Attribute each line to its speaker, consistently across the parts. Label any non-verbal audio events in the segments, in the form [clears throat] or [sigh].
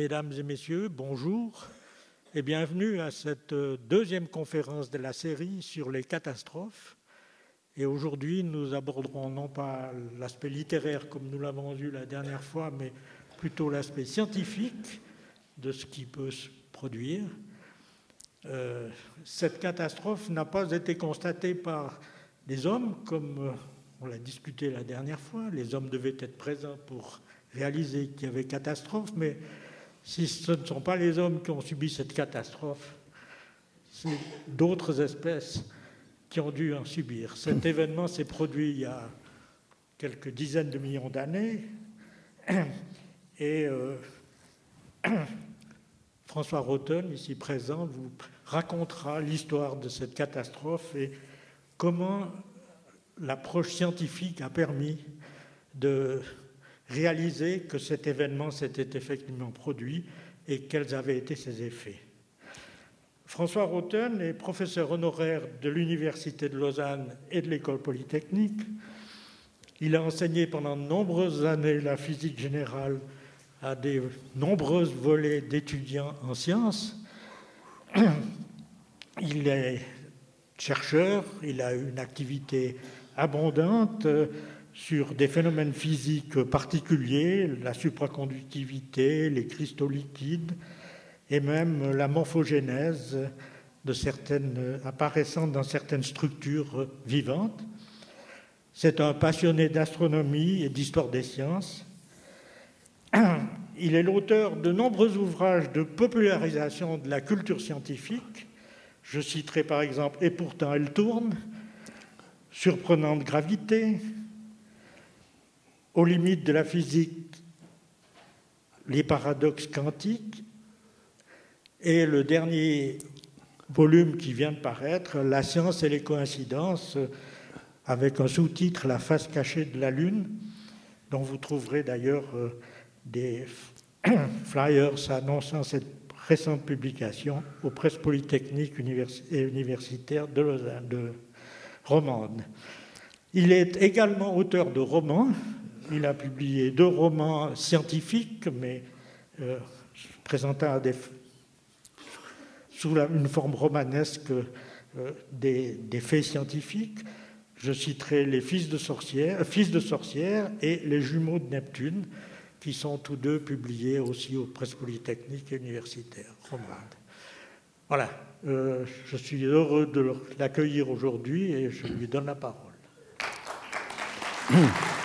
Speaker 1: Mesdames et messieurs, bonjour et bienvenue à cette deuxième conférence de la série sur les catastrophes. Et aujourd'hui, nous aborderons non pas l'aspect littéraire comme nous l'avons vu la dernière fois, mais plutôt l'aspect scientifique de ce qui peut se produire. Euh, cette catastrophe n'a pas été constatée par les hommes, comme euh, on l'a discuté la dernière fois. Les hommes devaient être présents pour réaliser qu'il y avait catastrophe, mais si ce ne sont pas les hommes qui ont subi cette catastrophe, c'est d'autres espèces qui ont dû en subir. Cet événement s'est produit il y a quelques dizaines de millions d'années et euh, [coughs] François Rotten, ici présent, vous racontera l'histoire de cette catastrophe et comment l'approche scientifique a permis de réaliser que cet événement s'était effectivement produit et quels avaient été ses effets. François Rotten est professeur honoraire de l'Université de Lausanne et de l'École polytechnique. Il a enseigné pendant de nombreuses années la physique générale à des nombreuses volets d'étudiants en sciences. Il est chercheur, il a une activité abondante sur des phénomènes physiques particuliers, la supraconductivité, les cristaux liquides, et même la morphogénèse de apparaissant dans certaines structures vivantes. C'est un passionné d'astronomie et d'histoire des sciences. Il est l'auteur de nombreux ouvrages de popularisation de la culture scientifique. Je citerai par exemple Et pourtant elle tourne, Surprenante gravité, Aux limites de la physique, les paradoxes quantiques et le dernier volume qui vient de paraître, La science et les coïncidences, avec un sous-titre La face cachée de la Lune, dont vous trouverez d'ailleurs euh, des [clears throat] flyers annonçant cette récente publication aux presses polytechniques et universitaires de, Lausanne, de Romande. Il est également auteur de romans. Il a publié deux romans scientifiques, mais euh, présentant sous une forme romanesque euh, des, faits scientifiques. Je citerai Les Fils de, sorcières, Fils de sorcières et Les Jumeaux de Neptune, qui sont tous deux publiés aussi aux presses polytechniques et universitaires. Voilà, euh, je suis heureux de l'accueillir aujourd'hui et je lui donne la parole. [clears throat]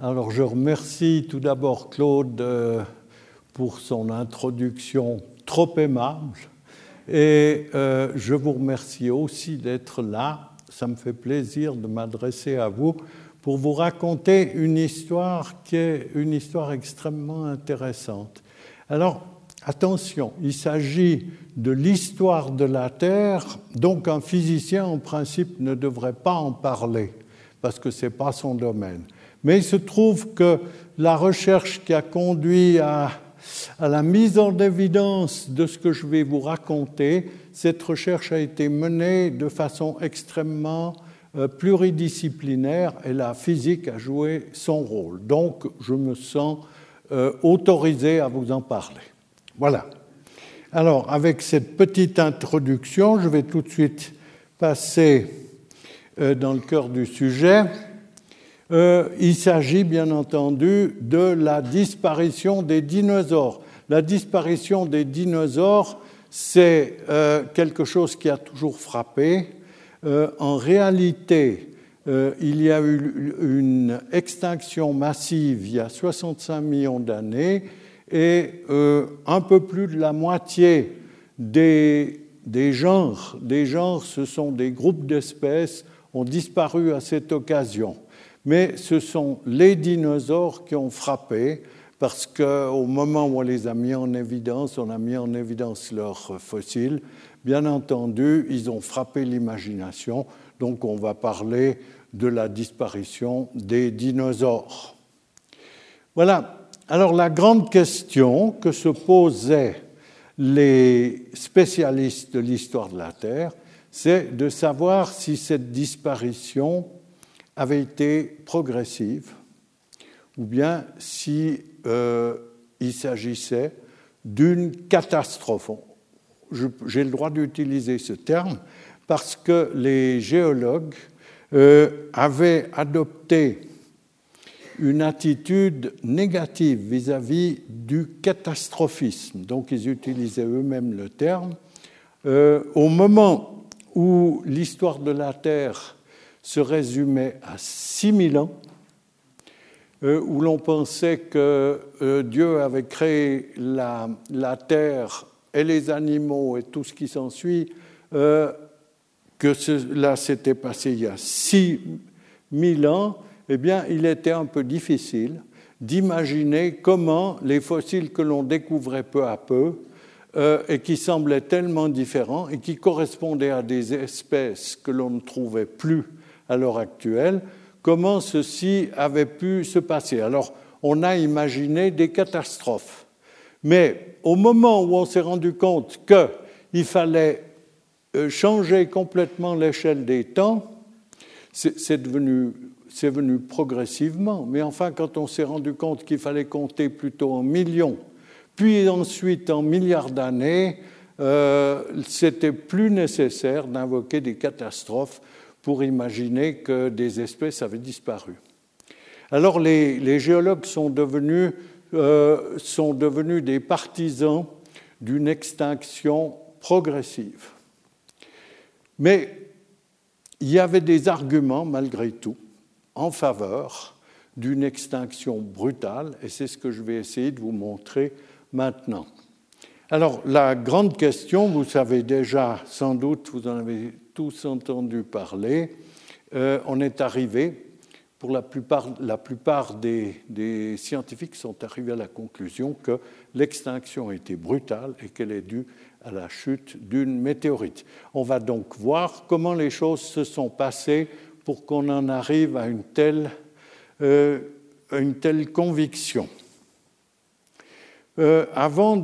Speaker 2: Alors je remercie tout d'abord Claude euh, pour son introduction trop aimable. Et euh, je vous remercie aussi d'être là. Ça me fait plaisir de m'adresser à vous pour vous raconter une histoire qui est une histoire extrêmement intéressante. Alors, attention, il s'agit de l'histoire de la Terre, donc un physicien en principe ne devrait pas en parler, parce que ce n'est pas son domaine. Mais il se trouve que la recherche qui a conduit à la mise en évidence de ce que je vais vous raconter, cette recherche a été menée de façon extrêmement euh, pluridisciplinaire et la physique a joué son rôle. Donc, je me sens euh, autorisé à vous en parler. Voilà. Alors, avec cette petite introduction, je vais tout de suite passer dans le cœur du sujet. Euh, il s'agit bien entendu de la disparition des dinosaures. La disparition des dinosaures, c'est euh, quelque chose qui a toujours frappé. Euh, en réalité, il y a eu une extinction massive il y a 65 millions d'années et un peu plus de la moitié des, des genres, des genres, ce sont des groupes d'espèces, ont disparu à cette occasion mais ce sont les dinosaures qui ont frappé, parce qu'au moment où on les a mis en évidence, on a mis en évidence leurs fossiles. Bien entendu, ils ont frappé l'imagination, donc on va parler de la disparition des dinosaures. Voilà. Alors la grande question que se posaient les spécialistes de l'histoire de la Terre, c'est de savoir si cette disparition avait été progressive ou bien si euh, il s'agissait d'une catastrophe. J'ai le droit d'utiliser ce terme parce que les géologues euh, avaient adopté une attitude négative vis-à-vis du catastrophisme. Donc ils utilisaient eux-mêmes le terme. Euh, au moment où l'histoire de la Terre se résumait à 6000 ans, euh, où l'on pensait que euh, Dieu avait créé la, Terre et les animaux et tout ce qui s'ensuit, euh, que cela s'était passé il y a 6000 ans, eh bien, il était un peu difficile d'imaginer comment les fossiles que l'on découvrait peu à peu et qui semblaient tellement différents et qui correspondaient à des espèces que l'on ne trouvait plus à l'heure actuelle, comment ceci avait pu se passer. Alors, on a imaginé des catastrophes. Mais au moment où on s'est rendu compte qu'il fallait euh, changer complètement l'échelle des temps, c'est venu, venu progressivement. Mais enfin, quand on s'est rendu compte qu'il fallait compter plutôt en millions, puis ensuite en milliards d'années, euh, c'était plus nécessaire d'invoquer des catastrophes pour imaginer que des espèces avaient disparu. Alors les, géologues sont devenus, euh, sont devenus des partisans d'une extinction progressive. Mais il y avait des arguments, malgré tout, en faveur d'une extinction brutale, et c'est ce que je vais essayer de vous montrer maintenant. Alors, la grande question, vous savez déjà, sans doute, vous en avez tous entendu parler, euh, on est arrivé, pour la plupart, la plupart des, scientifiques sont arrivés à la conclusion que l'extinction était brutale et qu'elle est due à la chute d'une météorite. On va donc voir comment les choses se sont passées pour qu'on en arrive à une telle, euh, une telle conviction. Euh, avant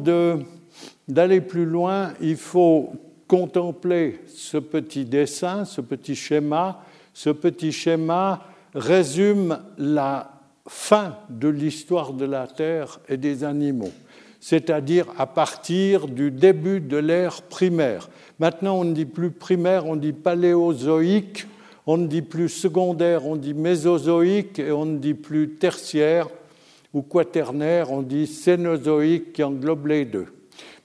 Speaker 2: d'aller plus loin, il faut contempler ce petit dessin, ce petit schéma, ce petit schéma résume la fin de l'histoire de la Terre et des animaux, c'est-à-dire à partir du début de l'ère primaire. Maintenant, on ne dit plus primaire, on dit paléozoïque, on ne dit plus secondaire, on dit mésozoïque, et on ne dit plus tertiaire ou quaternaire, on dit cénozoïque qui englobe les deux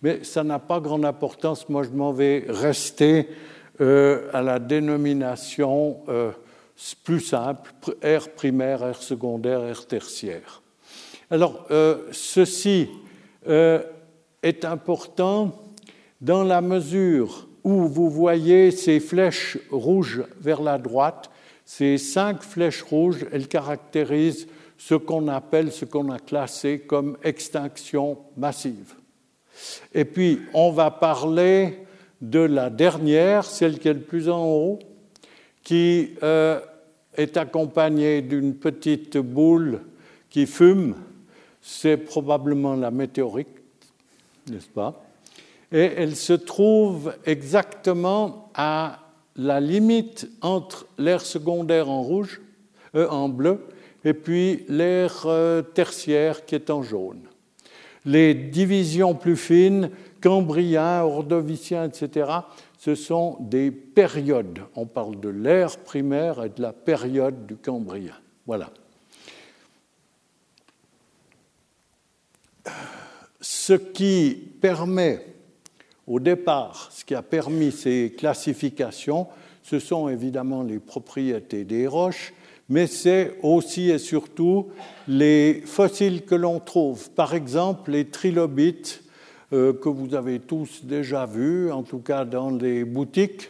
Speaker 2: mais ça n'a pas grande importance. Moi, je m'en vais rester euh, à la dénomination euh, plus simple, air primaire, air secondaire, air tertiaire. Alors, euh, ceci est important dans la mesure où vous voyez ces flèches rouges vers la droite. Ces cinq flèches rouges, elles caractérisent ce qu'on appelle, ce qu'on a classé comme extinction massive. Et puis, on va parler de la dernière, celle qui est le plus en haut, qui euh, est accompagnée d'une petite boule qui fume. C'est probablement la météorite, n'est-ce pas? Et elle se trouve exactement à la limite entre l'air secondaire en rouge, euh, en bleu, et puis l'air euh, tertiaire qui est en jaune les divisions plus fines, cambrien, ordovicien, etc., ce sont des périodes. On parle de l'ère primaire et de la période du cambrien. Voilà. Ce qui permet, au départ, ce qui a permis ces classifications, ce sont évidemment les propriétés des roches, mais c'est aussi et surtout les fossiles que l'on trouve. Par exemple, les trilobites euh, que vous avez tous déjà vus, en tout cas dans les boutiques.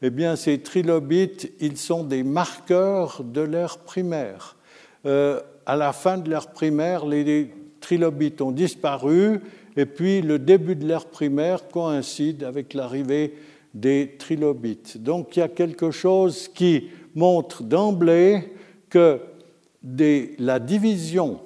Speaker 2: Eh bien, ces trilobites, ils sont des marqueurs de l'ère primaire. Euh, à la fin de l'ère primaire, les trilobites ont disparu, et puis le début de l'ère primaire coïncide avec l'arrivée des trilobites. Donc il y a quelque chose qui montre d'emblée que la division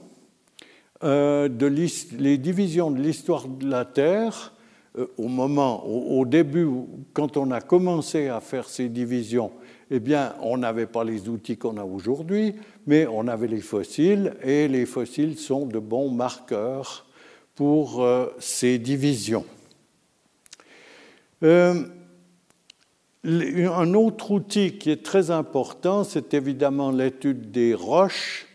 Speaker 2: euh, de les divisions de l'histoire de la Terre, euh, au moment, au, début, quand on a commencé à faire ces divisions, eh bien, on n'avait pas les outils qu'on a aujourd'hui, mais on avait les fossiles, et les fossiles sont de bons marqueurs pour euh, ces divisions. Un autre outil qui est très important, c'est évidemment l'étude des roches.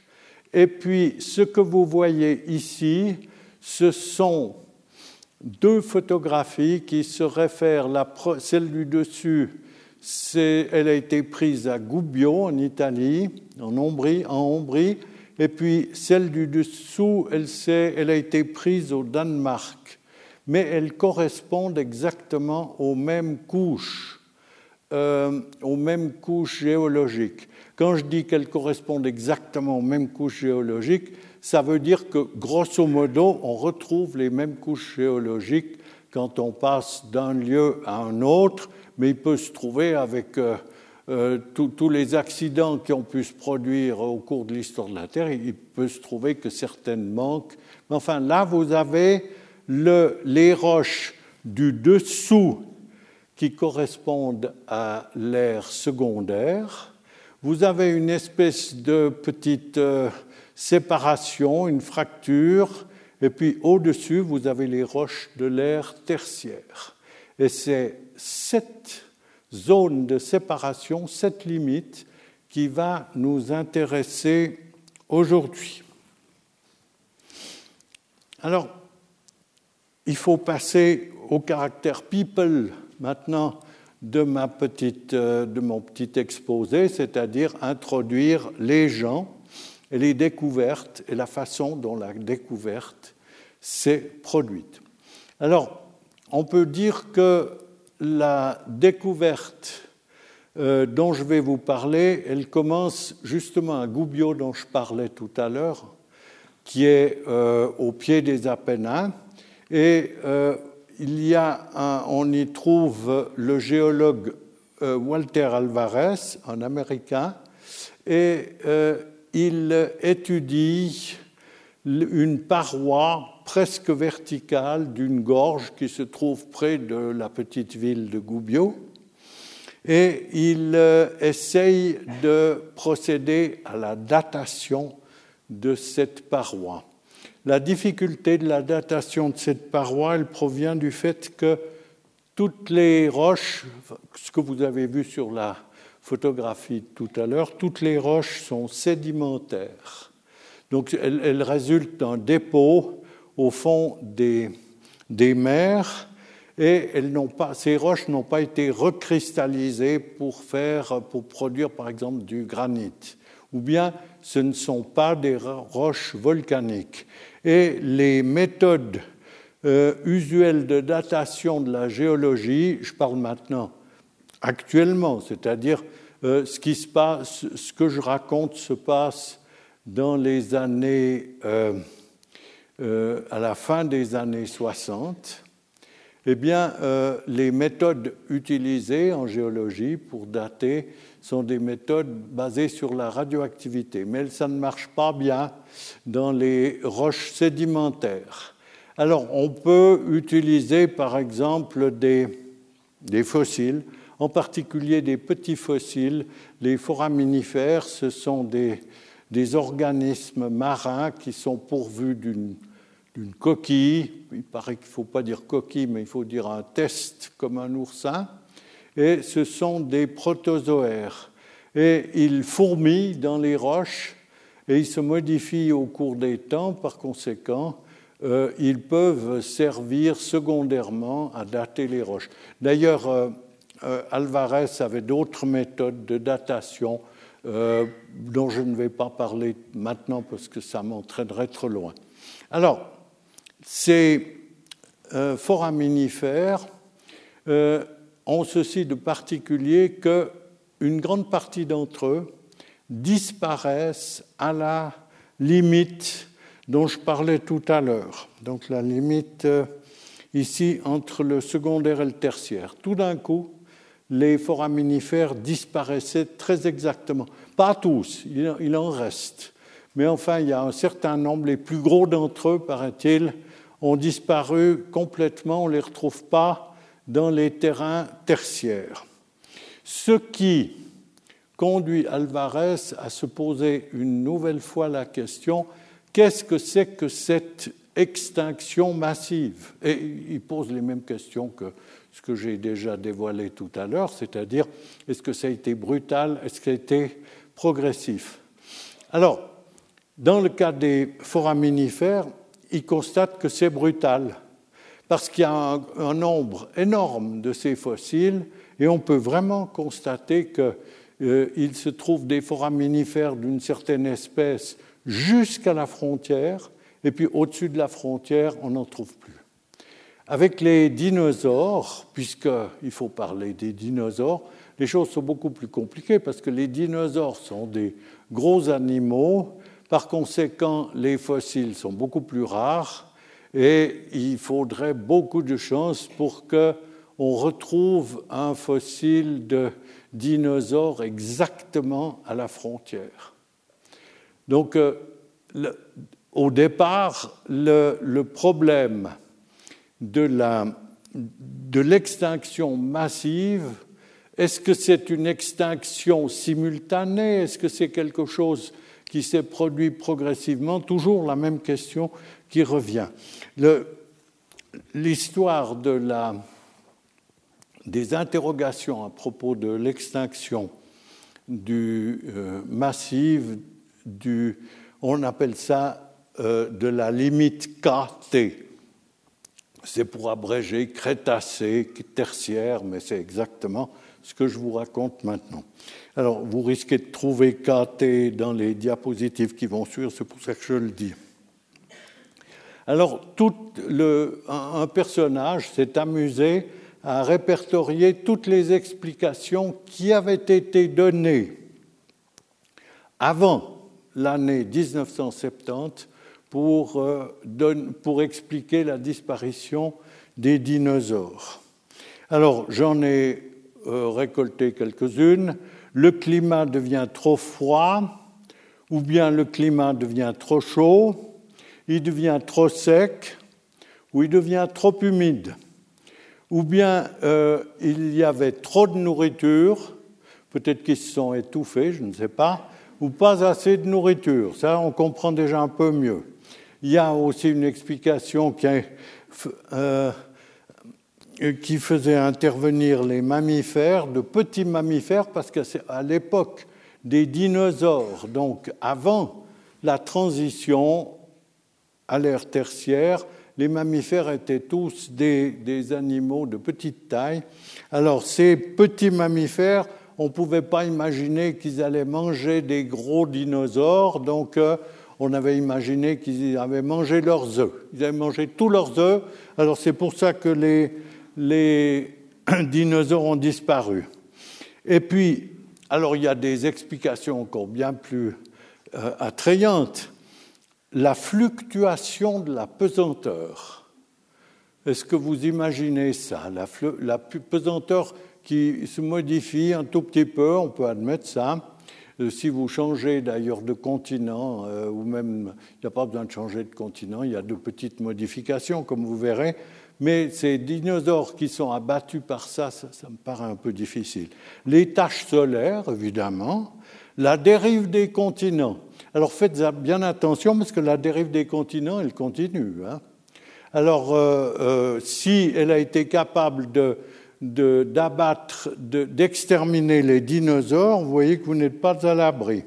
Speaker 2: Et puis, ce que vous voyez ici, ce sont deux photographies qui se réfèrent. Celle du dessus, elle a été prise à Gubbio, en Italie, en Ombrie, en et puis celle du dessous, elle, elle a été prise au Danemark. Mais elles correspondent exactement aux mêmes couches, euh, aux mêmes couches géologiques. Quand je dis qu'elles correspondent exactement aux mêmes couches géologiques, ça veut dire que, grosso modo, on retrouve les mêmes couches géologiques quand on passe d'un lieu à un autre, mais il peut se trouver avec euh, euh, tous les accidents qui ont pu se produire au cours de l'histoire de la Terre, il peut se trouver que certaines manquent. Mais enfin, là, vous avez le, les roches du dessous qui correspondent à l'ère secondaire. Vous avez une espèce de petite euh, séparation, une fracture, et puis au-dessus, vous avez les roches de l'ère tertiaire. Et c'est cette zone de séparation, cette limite, qui va nous intéresser aujourd'hui. Alors, il faut passer au caractère people maintenant de, ma petite, euh, de mon petit exposé, c'est-à-dire introduire les gens et les découvertes et la façon dont la découverte s'est produite. Alors, on peut dire que la découverte euh, dont je vais vous parler, elle commence justement à Gubbio dont je parlais tout à l'heure, qui est euh, au pied des Apennins. Et euh, il y a on y trouve le géologue Walter Alvarez, un Américain, et il étudie une paroi presque verticale d'une gorge qui se trouve près de la petite ville de Gubbio. Et il euh, essaye de procéder à la datation de cette paroi. La difficulté de la datation de cette paroi, elle provient du fait que toutes les roches, ce que vous avez vu sur la photographie tout à l'heure, toutes les roches sont sédimentaires. Donc elles, résultent d'un dépôt au fond des, mers et elles pas, ces roches n'ont pas été recristallisées pour, faire, pour produire par exemple du granit. Ou bien ce ne sont pas des roches volcaniques. Et les méthodes euh, usuelles de datation de la géologie, je parle maintenant actuellement, c'est-à-dire euh, ce que je raconte se passe dans les années, euh, à la fin des années 60. Eh bien, les méthodes utilisées en géologie pour dater sont des méthodes basées sur la radioactivité, mais ça ne marche pas bien dans les roches sédimentaires. Alors, on peut utiliser par exemple des, fossiles en particulier des petits fossiles. Les foraminifères, ce sont des, des organismes marins qui sont pourvus d'une coquille. Il paraît qu'il ne faut pas dire coquille, mais il faut dire un test comme un oursin. Et ce sont des protozoaires. Et ils fourmillent dans les roches et ils se modifient au cours des temps. Par conséquent, euh, ils peuvent servir secondairement à dater les roches. D'ailleurs, euh, euh, Alvarez avait d'autres méthodes de datation dont je ne vais pas parler maintenant parce que ça m'entraînerait trop loin. Alors, ces foraminifères ont ceci de particulier qu'une grande partie d'entre eux disparaissent à la limite dont je parlais tout à l'heure. Donc la limite ici entre le secondaire et le tertiaire. Tout d'un coup, les foraminifères disparaissaient très exactement. Pas tous, il en reste. Mais enfin, il y a un certain nombre, les plus gros d'entre eux, paraît-il, ont disparu complètement, on ne les retrouve pas dans les terrains tertiaires. Ce qui conduit Alvarez à se poser une nouvelle fois la question qu'est-ce que c'est que cette extinction massive? Et il pose les mêmes questions que ce que j'ai déjà dévoilé tout à l'heure, c'est-à-dire est-ce que ça a été brutal, est-ce que ça a été progressif? Alors, dans le cas des foraminifères, il constate que c'est brutal, parce qu'il y a un, nombre énorme de ces fossiles, et on peut vraiment constater qu'il euh, se trouve des foraminifères d'une certaine espèce jusqu'à la frontière, et puis au-dessus de la frontière, on n'en trouve plus. Avec les dinosaures, puisqu'il faut parler des dinosaures, les choses sont beaucoup plus compliquées parce que les dinosaures sont des gros animaux, par conséquent les fossiles sont beaucoup plus rares et il faudrait beaucoup de chance pour qu'on retrouve un fossile de dinosaure exactement à la frontière. Donc, euh, au départ, le problème de l'extinction massive, est-ce que c'est une extinction simultanée? Est-ce que c'est quelque chose qui s'est produit progressivement Toujours la même question qui revient. L'histoire de des interrogations à propos de l'extinction du euh, massive, du, on appelle ça euh, de la limite KT, c'est pour abréger crétacé, tertiaire, mais c'est exactement ce que je vous raconte maintenant. Alors, vous risquez de trouver KT dans les diapositives qui vont suivre, c'est pour ça que je le dis. Alors, tout un personnage s'est amusé à répertorier toutes les explications qui avaient été données avant l'année 1970 pour, euh, pour expliquer la disparition des dinosaures. Alors, j'en ai euh, récolté quelques-unes. Le climat devient trop froid, ou bien le climat devient trop chaud, il devient trop sec, ou il devient trop humide, ou bien euh, il y avait trop de nourriture, peut-être qu'ils se sont étouffés, je ne sais pas, ou pas assez de nourriture. Ça, on comprend déjà un peu mieux. Il y a aussi une explication qui, euh, qui faisait intervenir les mammifères, de petits mammifères, parce qu'à l'époque des dinosaures, donc avant la transition à l'ère tertiaire, les mammifères étaient tous des, des, animaux de petite taille. Alors ces petits mammifères, on ne pouvait pas imaginer qu'ils allaient manger des gros dinosaures, donc euh, on avait imaginé qu'ils avaient mangé leurs œufs. Ils avaient mangé tous leurs œufs. Alors c'est pour ça que les, les [clears throat] dinosaures ont disparu. Et puis, alors il y a des explications encore bien plus euh, attrayantes. La fluctuation de la pesanteur. Est-ce que vous imaginez ça? La, pesanteur qui se modifie un tout petit peu, on peut admettre ça. Euh, si vous changez d'ailleurs de continent, euh, ou même il n'y a pas besoin de changer de continent, il y a de petites modifications, comme vous verrez, mais ces dinosaures qui sont abattus par ça, ça, me paraît un peu difficile. Les taches solaires, évidemment, la dérive des continents. Alors faites bien attention parce que la dérive des continents, elle continue. Hein. Alors, euh, si elle a été capable d'abattre, d'exterminer les dinosaures, vous voyez que vous n'êtes pas à l'abri.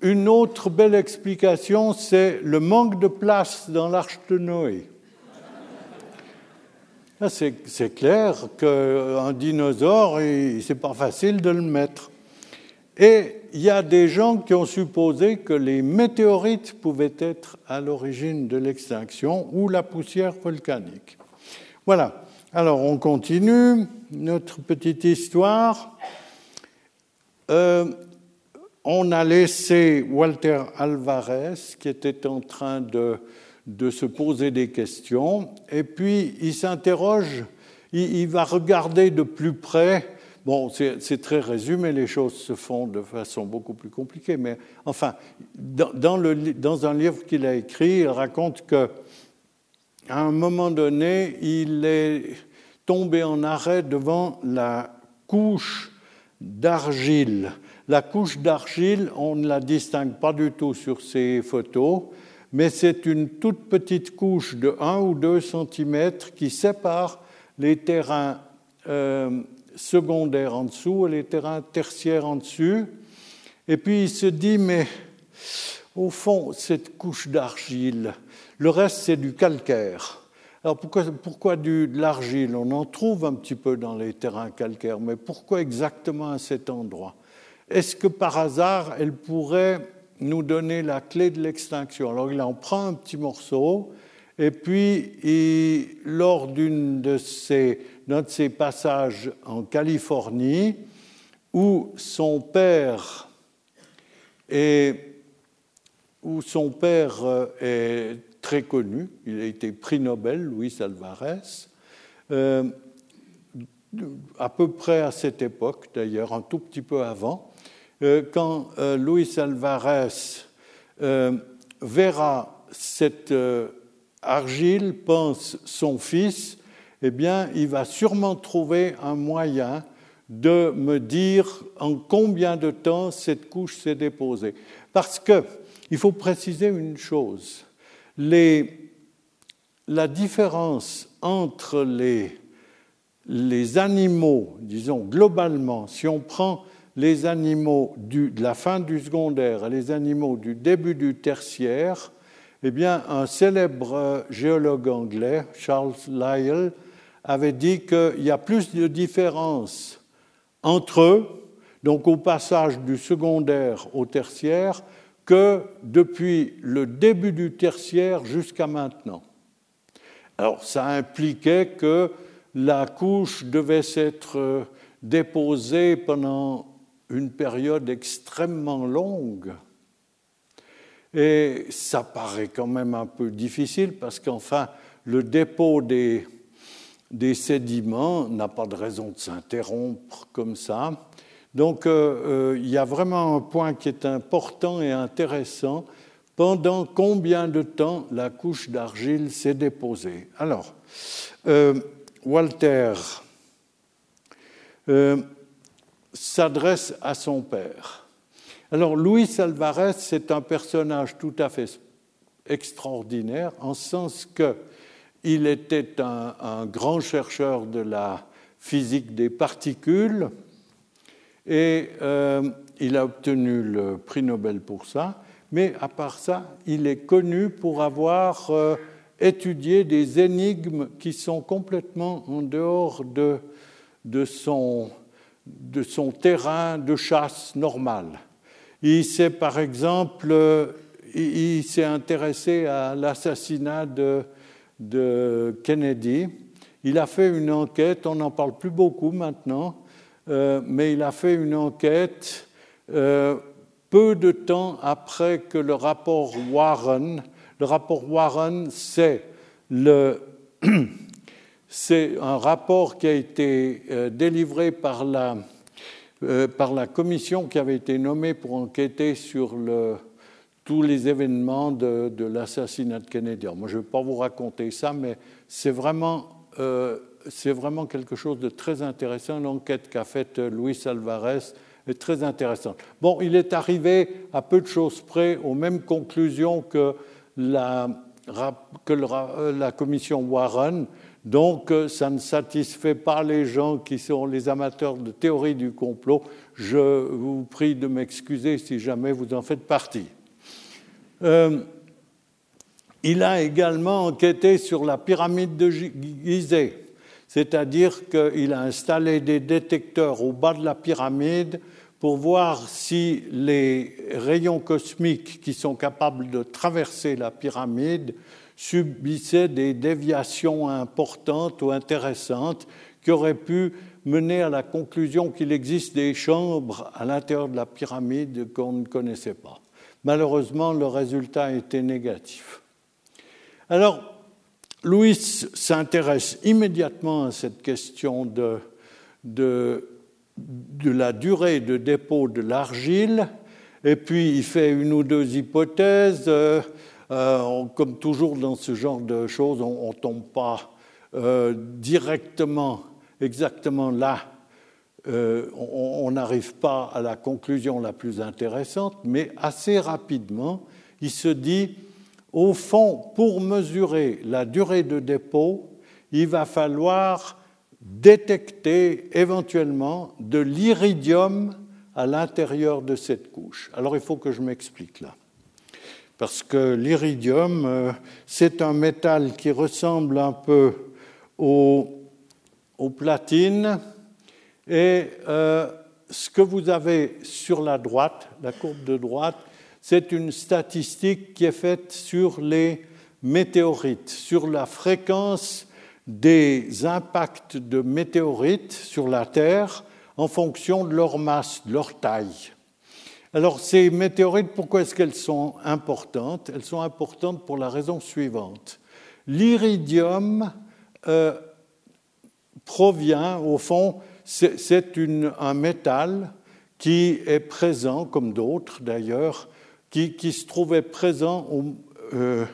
Speaker 2: Une autre belle explication, c'est le manque de place dans l'arche de Noé. C'est clair qu'un dinosaure, c'est pas facile de le mettre. Et il y a des gens qui ont supposé que les météorites pouvaient être à l'origine de l'extinction ou la poussière volcanique. Voilà. Alors, on continue notre petite histoire. Euh, on a laissé Walter Alvarez, qui était en train de, de se poser des questions, et puis il s'interroge, il, va regarder de plus près. Bon, c'est très résumé, les choses se font de façon beaucoup plus compliquée, mais enfin, dans, un livre qu'il a écrit, il raconte que à un moment donné, il est tombé en arrêt devant la couche d'argile. La couche d'argile, on ne la distingue pas du tout sur ces photos, mais c'est une toute petite couche de 1 ou 2 cm qui sépare les terrains euh, secondaires en dessous et les terrains tertiaires en dessus. Et puis il se dit, mais au fond, cette couche d'argile, le reste c'est du calcaire. Alors pourquoi, du, de l'argile? On en trouve un petit peu dans les terrains calcaires, mais pourquoi exactement à cet endroit? Est-ce que par hasard elle pourrait nous donner la clé de l'extinction. Alors il en prend un petit morceau, et puis lors d'une de d'un de ces passages en Californie, où son père est où son père euh, est très connu, il a été prix Nobel, Luis Alvarez, euh, à peu près à cette époque, d'ailleurs, un tout petit peu avant, quand Luis Alvarez verra cette argile, pense son fils, eh bien, il va sûrement trouver un moyen de me dire en combien de temps cette couche s'est déposée. Parce que il faut préciser une chose. la différence entre les, animaux, disons globalement, si on prend les animaux de la fin du secondaire et les animaux du début du tertiaire, eh bien, un célèbre géologue anglais, Charles Lyell, avait dit qu'il y a plus de différence entre eux, donc au passage du secondaire au tertiaire, que depuis le début du tertiaire jusqu'à maintenant. Alors ça impliquait que la couche devait s'être euh, déposée pendant une période extrêmement longue. Et ça paraît quand même un peu difficile parce qu'enfin, le dépôt des, des sédiments n'a pas de raison de s'interrompre comme ça. Donc euh, euh, il y a vraiment un point qui est important et intéressant. Pendant combien de temps la couche d'argile s'est déposée? Alors, euh, Walter s'adresse à son père. Alors, Luis Alvarez, c'est un personnage tout à fait extraordinaire, en ce sens qu'il était un grand chercheur de la physique des particules, et euh, il a obtenu le prix Nobel pour ça. Mais à part ça, il est connu pour avoir euh, étudié des énigmes qui sont complètement en dehors de, de, son, de son terrain de chasse normal. Il s'est par exemple il, s'est intéressé à l'assassinat de, Kennedy. Il a fait une enquête, on n'en parle plus beaucoup maintenant, euh, mais il a fait une enquête euh, peu de temps après que le rapport Warren, le rapport Warren, c'est [clears throat] un rapport qui a été euh, délivré par la, par la commission qui avait été nommée pour enquêter sur tous les événements de, l'assassinat de Kennedy. moi, je ne vais pas vous raconter ça, mais c'est vraiment c'est vraiment quelque chose de très intéressant. L'enquête qu'a faite Luis Alvarez est très intéressante. Bon, il est arrivé à peu de choses près aux mêmes conclusions que la, que euh, la commission Warren. Donc, euh, ça ne satisfait pas les gens qui sont les amateurs de théorie du complot. Je vous prie de m'excuser si jamais vous en faites partie. Euh, il a également enquêté sur la pyramide de Gizeh c'est-à-dire qu'il a installé des détecteurs au bas de la pyramide pour voir si les rayons cosmiques qui sont capables de traverser la pyramide subissaient des déviations importantes ou intéressantes qui auraient pu mener à la conclusion qu'il existe des chambres à l'intérieur de la pyramide qu'on ne connaissait pas. Malheureusement, le résultat était négatif. Alors, Louis s'intéresse immédiatement à cette question de, de, la durée de dépôt de l'argile, et puis il fait une ou deux hypothèses. Euh, euh, comme toujours dans ce genre de choses, on ne tombe pas euh, directement, exactement là euh, on n'arrive pas à la conclusion la plus intéressante, mais assez rapidement, il se dit, au fond, pour mesurer la durée de dépôt, il va falloir détecter éventuellement de l'iridium à l'intérieur de cette couche. Alors il faut que je m'explique là. Parce que l'iridium, euh, c'est un métal qui ressemble un peu au, platine. Et euh, ce que vous avez sur la droite, la courbe de droite, c'est une statistique qui est faite sur les météorites, sur la fréquence des impacts de météorites sur la Terre en fonction de leur masse, de leur taille. Alors ces météorites, pourquoi est-ce qu'elles sont importantes? Elles sont importantes pour la raison suivante. L'iridium euh, provient, au fond, c'est un métal qui est présent, comme d'autres d'ailleurs, qui, se trouvait présent euh,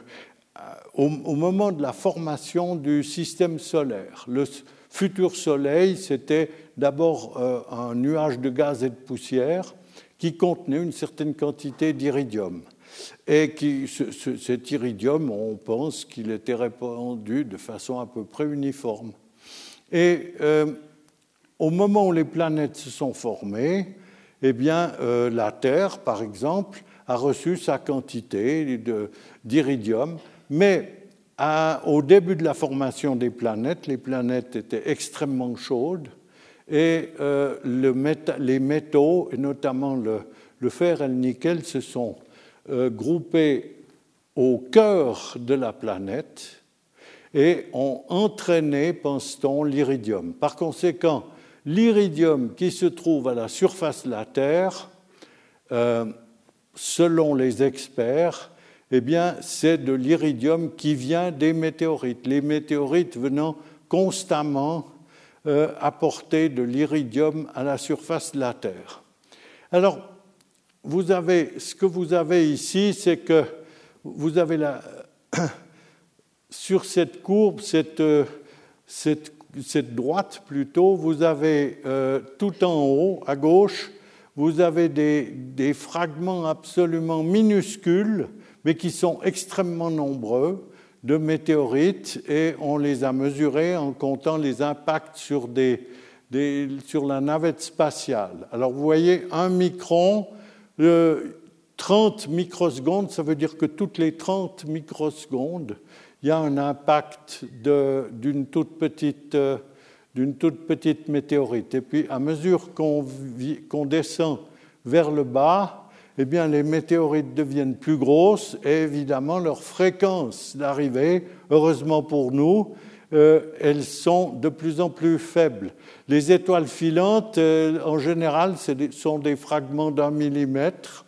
Speaker 2: au, moment de la formation du système solaire. Le futur Soleil, c'était d'abord euh, un nuage de gaz et de poussière qui contenait une certaine quantité d'iridium. Et qui, cet iridium, on pense qu'il était répandu de façon à peu près uniforme. Et euh, au moment où les planètes se sont formées, eh bien, euh, la Terre, par exemple, a reçu sa quantité d'iridium, mais au début de la formation des planètes, les planètes étaient extrêmement chaudes et euh, les métaux, notamment le, fer et le nickel, se sont euh, groupés au cœur de la planète et ont entraîné, pense-t-on, l'iridium. Par conséquent, l'iridium qui se trouve à la surface de la Terre, euh, selon les experts, eh bien, c'est de l'iridium qui vient des météorites. Les météorites venant constamment euh, apporter de l'iridium à la surface de la Terre. Alors, vous avez, ce que vous avez ici, c'est que vous avez la, [coughs] sur cette courbe, cette, cette, cette, droite plutôt, vous avez euh, tout en haut, à gauche, vous avez des, des fragments absolument minuscules, mais qui sont extrêmement nombreux de météorites et on les a mesurés en comptant les impacts sur, des, sur la navette spatiale. Alors vous voyez, un micron, 30 microsecondes, ça veut dire que toutes les 30 microsecondes, il y a un impact d'une toute petite d'une toute petite météorite. Et puis, à mesure qu'on descend vers le bas, eh bien, les météorites deviennent plus grosses et évidemment leur fréquence d'arrivée, heureusement pour nous, euh, elles sont de plus en plus faibles. Les étoiles filantes, euh, en général, sont des fragments d'un millimètre.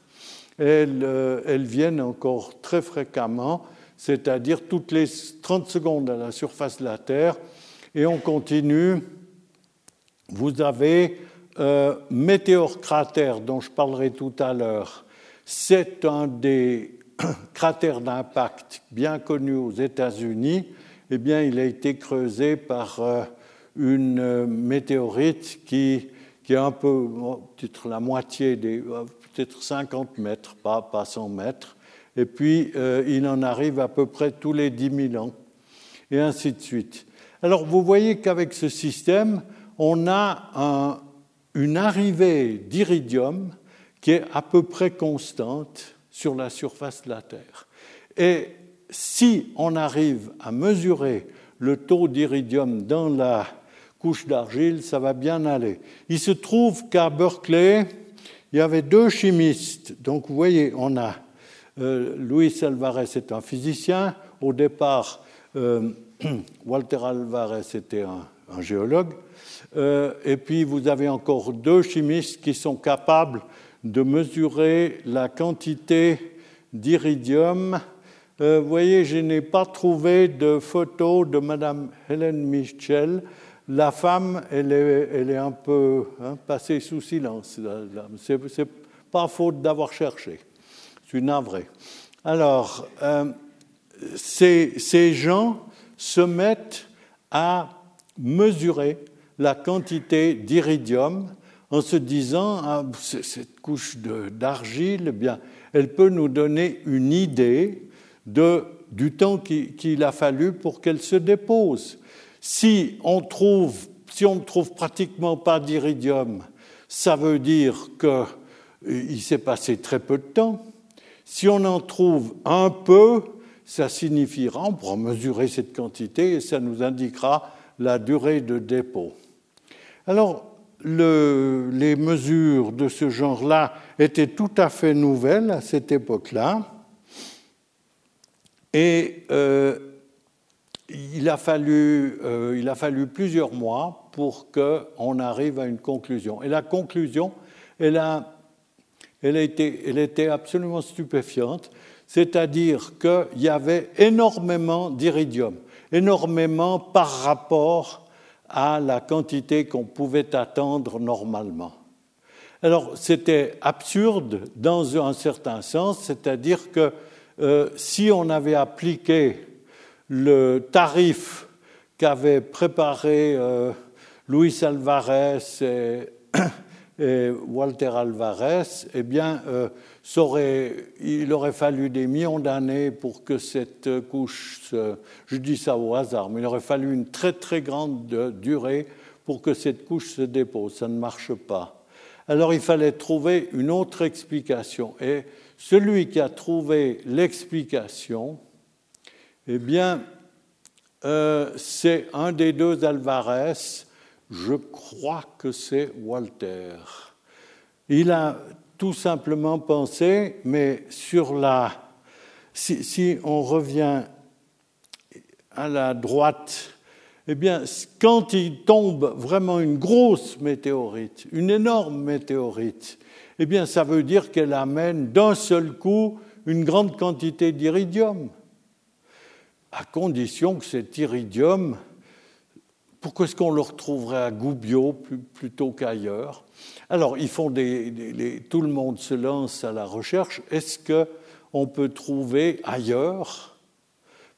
Speaker 2: Elles, euh, elles, viennent encore très fréquemment, c'est-à-dire toutes les 30 secondes à la surface de la Terre. Et on continue. Vous avez euh, cratère dont je parlerai tout à l'heure, c'est un des [clears throat] cratères d'impact bien connus aux États-Unis. Eh bien, il a été creusé par euh, une météorite qui, qui est un peu, peut-être la moitié des, euh, peut-être 50 mètres, pas, pas 100 mètres. Et puis, il en arrive à peu près tous les 10 000 ans, et ainsi de suite. Alors, vous voyez qu'avec ce système, on a un, une arrivée d'iridium qui est à peu près constante sur la surface de la Terre. Et si on arrive à mesurer le taux d'iridium dans la couche d'argile, ça va bien aller. Il se trouve qu'à Berkeley, il y avait deux chimistes. Donc vous voyez, on a euh, Luis Alvarez est un physicien. Au départ, euh, [clears throat] Walter Alvarez était un géologue. Euh, et puis vous avez encore deux chimistes qui sont capables de mesurer la quantité d'iridium. Euh, vous voyez, je n'ai pas trouvé de photo de Madame Hélène Michel. La femme, elle est, elle est un peu hein, passée sous silence. Ce n'est pas faute d'avoir cherché. Je suis navré. Alors, euh, ces, ces gens se mettent à mesurer la quantité d'iridium en se disant ah, cette couche d'argile, eh bien, elle peut nous donner une idée du temps qu'il a fallu pour qu'elle se dépose. Si on trouve, si on ne trouve pratiquement pas d'iridium, ça veut dire qu'il s'est passé très peu de temps. Si on en trouve un peu, ça signifiera, on pourra mesurer cette quantité et ça nous indiquera la durée de dépôt. Alors, le, les mesures de ce genre-là étaient tout à fait nouvelles à cette époque-là. Et euh, il, a fallu, euh, il a fallu plusieurs mois pour qu'on arrive à une conclusion. Et la conclusion, elle, a, elle, a été, elle était absolument stupéfiante c'est-à-dire qu'il y avait énormément d'iridium, énormément par rapport à la quantité qu'on pouvait attendre normalement. Alors c'était absurde dans un certain sens, c'est-à-dire que euh, si on avait appliqué le tarif qu'avait préparé euh, Luis Alvarez et, Walter Alvarez, eh bien, euh, il aurait fallu des millions d'années pour que cette couche, je dis ça au hasard, mais il aurait fallu une très très grande durée pour que cette couche se dépose. Ça ne marche pas. Alors il fallait trouver une autre explication. Et celui qui a trouvé l'explication, eh bien, euh, c'est un des deux Alvarez, je crois que c'est Walter. Il a tout simplement penser, mais sur la. Si, on revient à la droite, eh bien, quand il tombe vraiment une grosse météorite, une énorme météorite, eh bien, ça veut dire qu'elle amène d'un seul coup une grande quantité d'iridium, à condition que cet iridium, pourquoi est-ce qu'on le retrouverait à Gubbio plutôt qu'ailleurs? Alors, ils font des, tout le monde se lance à la recherche. Est-ce qu'on peut trouver ailleurs,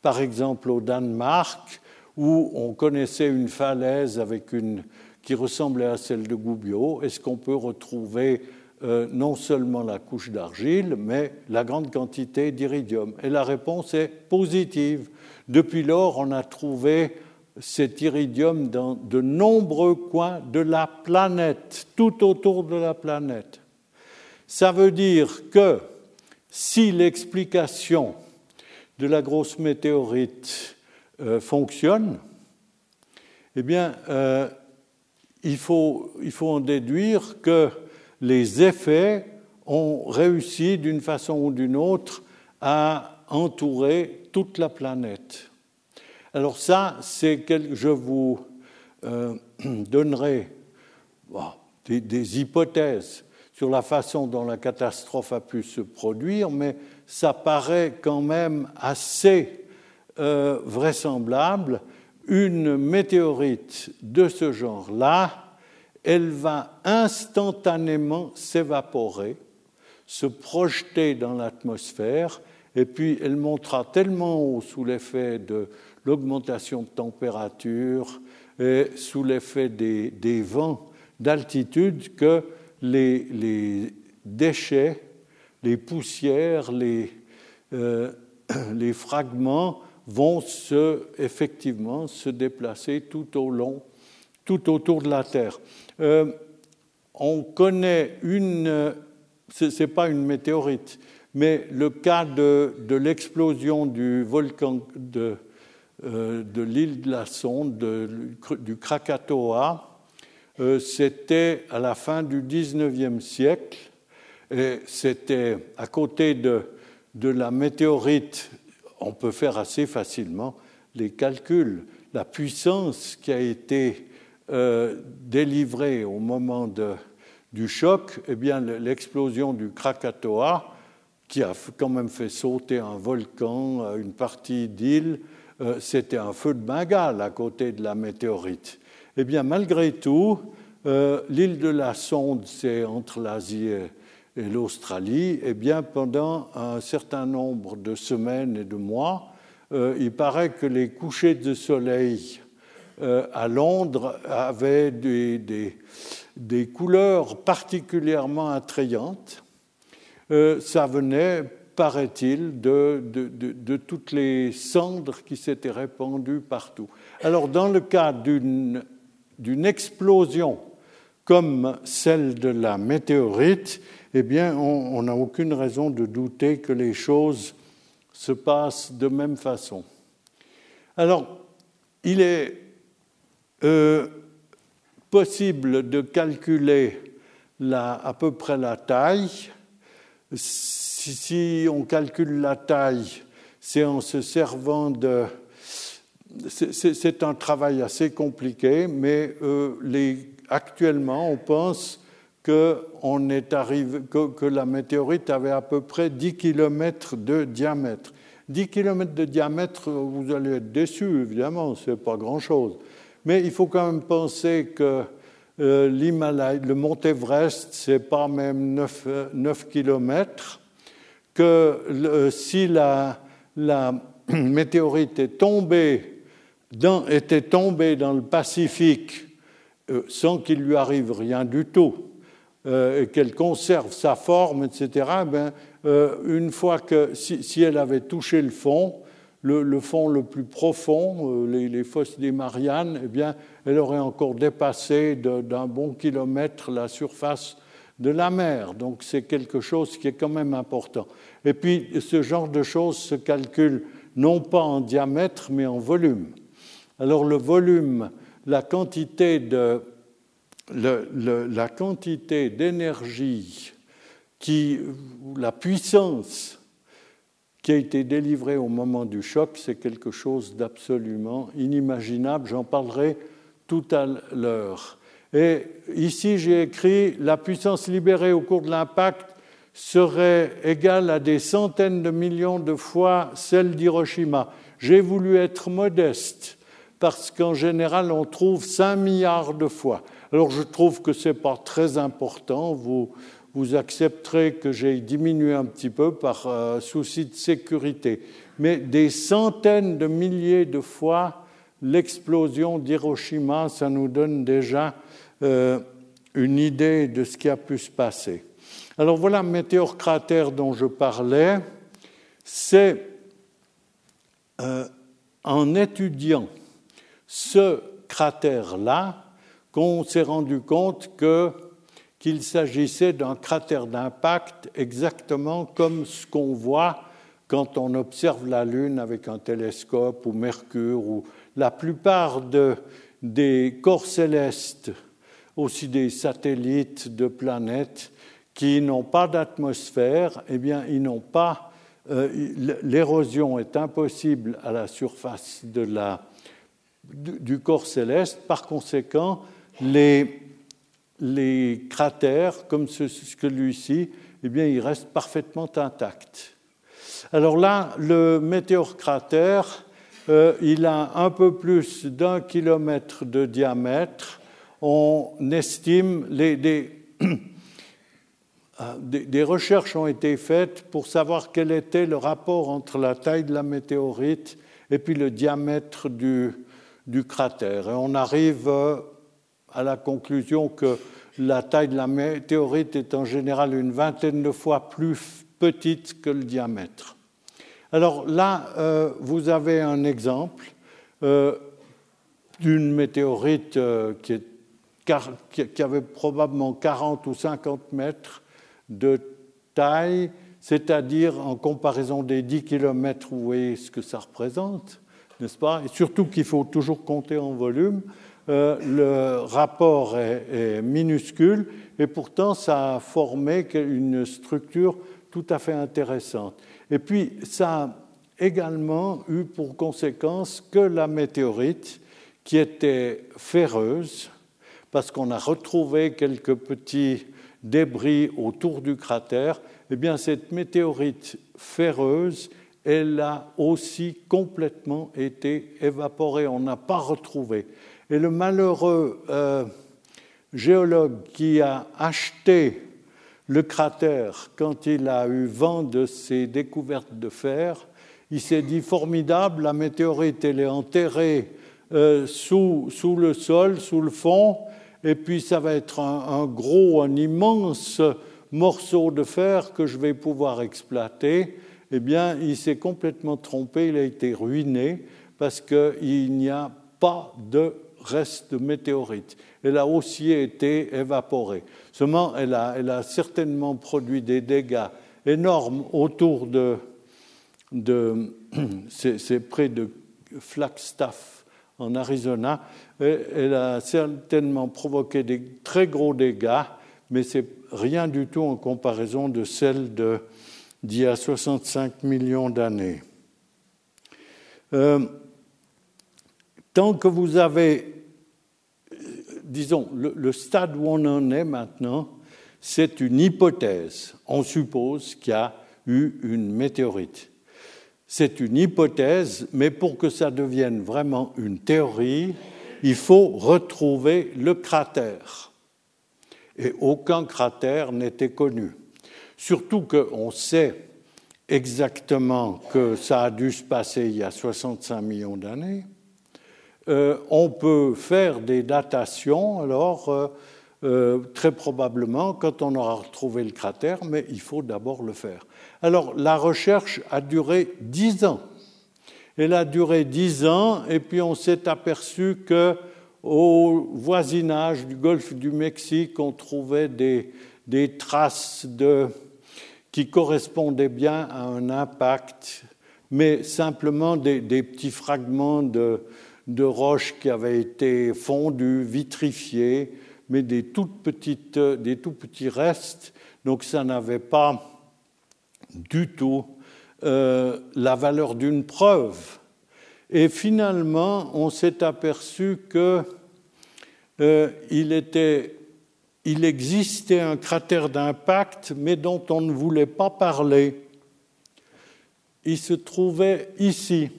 Speaker 2: par exemple au Danemark, où on connaissait une falaise avec une, qui ressemblait à celle de Gubbio, est-ce qu'on peut retrouver euh, non seulement la couche d'argile, mais la grande quantité d'iridium? Et la réponse est positive. Depuis lors, on a trouvé cet iridium dans de nombreux coins de la planète, tout autour de la planète. Ça veut dire que si l'explication de la grosse météorite euh, fonctionne, eh bien, euh, il, faut, il faut en déduire que les effets ont réussi d'une façon ou d'une autre à entourer toute la planète. Alors ça, c'est je vous euh, [clears throat] donnerai des, hypothèses sur la façon dont la catastrophe a pu se produire, mais ça paraît quand même assez euh, vraisemblable. Une météorite de ce genre-là, elle va instantanément s'évaporer, se projeter dans l'atmosphère, et puis elle montera tellement haut sous l'effet de l'augmentation de température et sous l'effet des, vents d'altitude que les, déchets, les poussières, les, euh, [clears throat] les fragments vont se, effectivement se déplacer tout au long, tout autour de la Terre. Euh, on connaît une, ce n'est pas une météorite, mais le cas de, l'explosion du volcan de, de l'île de la Sonde, du Krakatoa. Euh, c'était à la fin du XIXe siècle et c'était à côté de, la météorite. On peut faire assez facilement les calculs. La puissance qui a été euh, délivrée au moment du choc, eh bien, l'explosion du Krakatoa, qui a quand même fait sauter un volcan, une partie d'île, euh, c'était un feu de Bengale à côté de la météorite. Eh bien, malgré tout, euh, l'île de la Sonde, c'est entre l'Asie et, l'Australie. Eh bien, pendant un certain nombre de semaines et de mois, euh, il paraît que les couchers de soleil à Londres avait des, des, couleurs particulièrement attrayantes. ça venait, paraît-il, de, toutes les cendres qui s'étaient répandues partout. Alors, dans le cas d'une explosion comme celle de la météorite, eh bien, on n'a aucune raison de douter que les choses se passent de même façon. Alors, il est euh, possible de calculer à peu près la taille. Si, on calcule la taille, c'est en se servant de... C'est un travail assez compliqué, mais euh, actuellement, on pense que, la météorite avait à peu près 10 km de diamètre. 10 km de diamètre, vous allez être déçus, évidemment, ce n'est pas grand-chose. Mais il faut quand même penser que euh, l'Himalaya, le mont Everest, c'est pas même 9, 9 km, que si la, [clears throat] météorite est était tombée dans le Pacifique euh, sans qu'il lui arrive rien du tout, euh, et qu'elle conserve sa forme, etc., ben, euh, une fois que, si, elle avait touché le fond, le, fond le plus profond, les, fosses des Mariannes, eh bien, elle aurait encore dépassé d'un bon kilomètre la surface de la mer. Donc c'est quelque chose qui est quand même important. Et puis ce genre de choses se calcule non pas en diamètre, mais en volume. Alors le volume la quantité de la quantité d'énergie qui la puissance qui a été délivrée au moment du choc, c'est quelque chose d'absolument inimaginable. J'en parlerai tout à l'heure. Et ici, j'ai écrit la puissance libérée au cours de l'impact serait égale à des centaines de millions de fois celle d'Hiroshima. J'ai voulu être modeste parce qu'en général, on trouve 5 milliards de fois. Alors je trouve que ce n'est pas très important. Vous, vous accepterez que j'ai diminué un petit peu par euh, souci de sécurité. Mais des centaines de milliers de fois l'explosion d'Hiroshima, ça nous donne déjà euh, une idée de ce qui a pu se passer. Alors voilà, météore cratère dont je parlais, c'est euh, en étudiant ce cratère-là qu'on s'est rendu compte qu'il s'agissait d'un cratère d'impact exactement comme ce qu'on voit quand on observe la Lune avec un télescope ou Mercure ou la plupart des corps célestes, aussi des satellites de planètes qui n'ont pas d'atmosphère, eh bien, ils n'ont pas. Euh, l'érosion est impossible à la surface de la, du corps céleste. Par conséquent, les, les cratères, comme celui-ci, eh bien, ils restent parfaitement intacts. Alors là, le météore cratère, euh, il a un peu plus d'un kilomètre de diamètre. On estime les, [clears throat] des, ah, des, recherches ont été faites pour savoir quel était le rapport entre la taille de la météorite et puis le diamètre du, du cratère. Et on arrive euh, à la conclusion que la taille de la météorite est en général une vingtaine de fois plus petite que le diamètre. Alors là, euh, vous avez un exemple euh, d'une météorite qui, qui, avait probablement 40 ou 50 mètres de taille, c'est-à-dire en comparaison des 10 km, vous voyez ce que ça représente n'est-ce pas? Et surtout qu'il faut toujours compter en volume. Euh, le rapport est, minuscule et pourtant ça a formé une structure tout à fait intéressante. Et puis ça a également eu pour conséquence que la météorite, qui était ferreuse, parce qu'on a retrouvé quelques petits débris autour du cratère, eh bien cette météorite ferreuse elle a aussi complètement été évaporée. On n'a pas retrouvé. Et le malheureux euh, géologue qui a acheté le cratère quand il a eu vent de ses découvertes de fer, il s'est dit formidable, la météorite, elle est enterrée euh, sous, sous, le sol, sous le fond, et puis ça va être un, gros, un immense morceau de fer que je vais pouvoir exploiter. Eh bien, il s'est complètement trompé, il a été ruiné parce qu'il n'y a pas de reste de météorite. Elle a aussi été évaporée. Seulement, elle a, elle a certainement produit des dégâts énormes autour de, de [clears throat] c'est près de Flagstaff en Arizona. Elle a certainement provoqué des très gros dégâts, mais c'est rien du tout en comparaison de celle d'il y a 65 millions d'années. Euh, tant que vous avez, disons, le, stade où on en est maintenant, c'est une hypothèse. On suppose qu'il y a eu une météorite. C'est une hypothèse, mais pour que ça devienne vraiment une théorie, il faut retrouver le cratère. Et aucun cratère n'était connu. Surtout qu'on sait exactement que ça a dû se passer il y a 65 millions d'années. Euh, on peut faire des datations, alors euh, euh, très probablement quand on aura retrouvé le cratère, mais il faut d'abord le faire. Alors la recherche a duré dix ans. Elle a duré dix ans et puis on s'est aperçu que au voisinage du golfe du Mexique, on trouvait des, traces de, qui correspondaient bien à un impact, mais simplement des petits fragments de, de roches qui avaient été fondues, vitrifiées, mais des, toutes petites, des tout petits restes. Donc ça n'avait pas du tout euh, la valeur d'une preuve. Et finalement, on s'est aperçu qu'il euh, il existait un cratère d'impact, mais dont on ne voulait pas parler. Il se trouvait ici,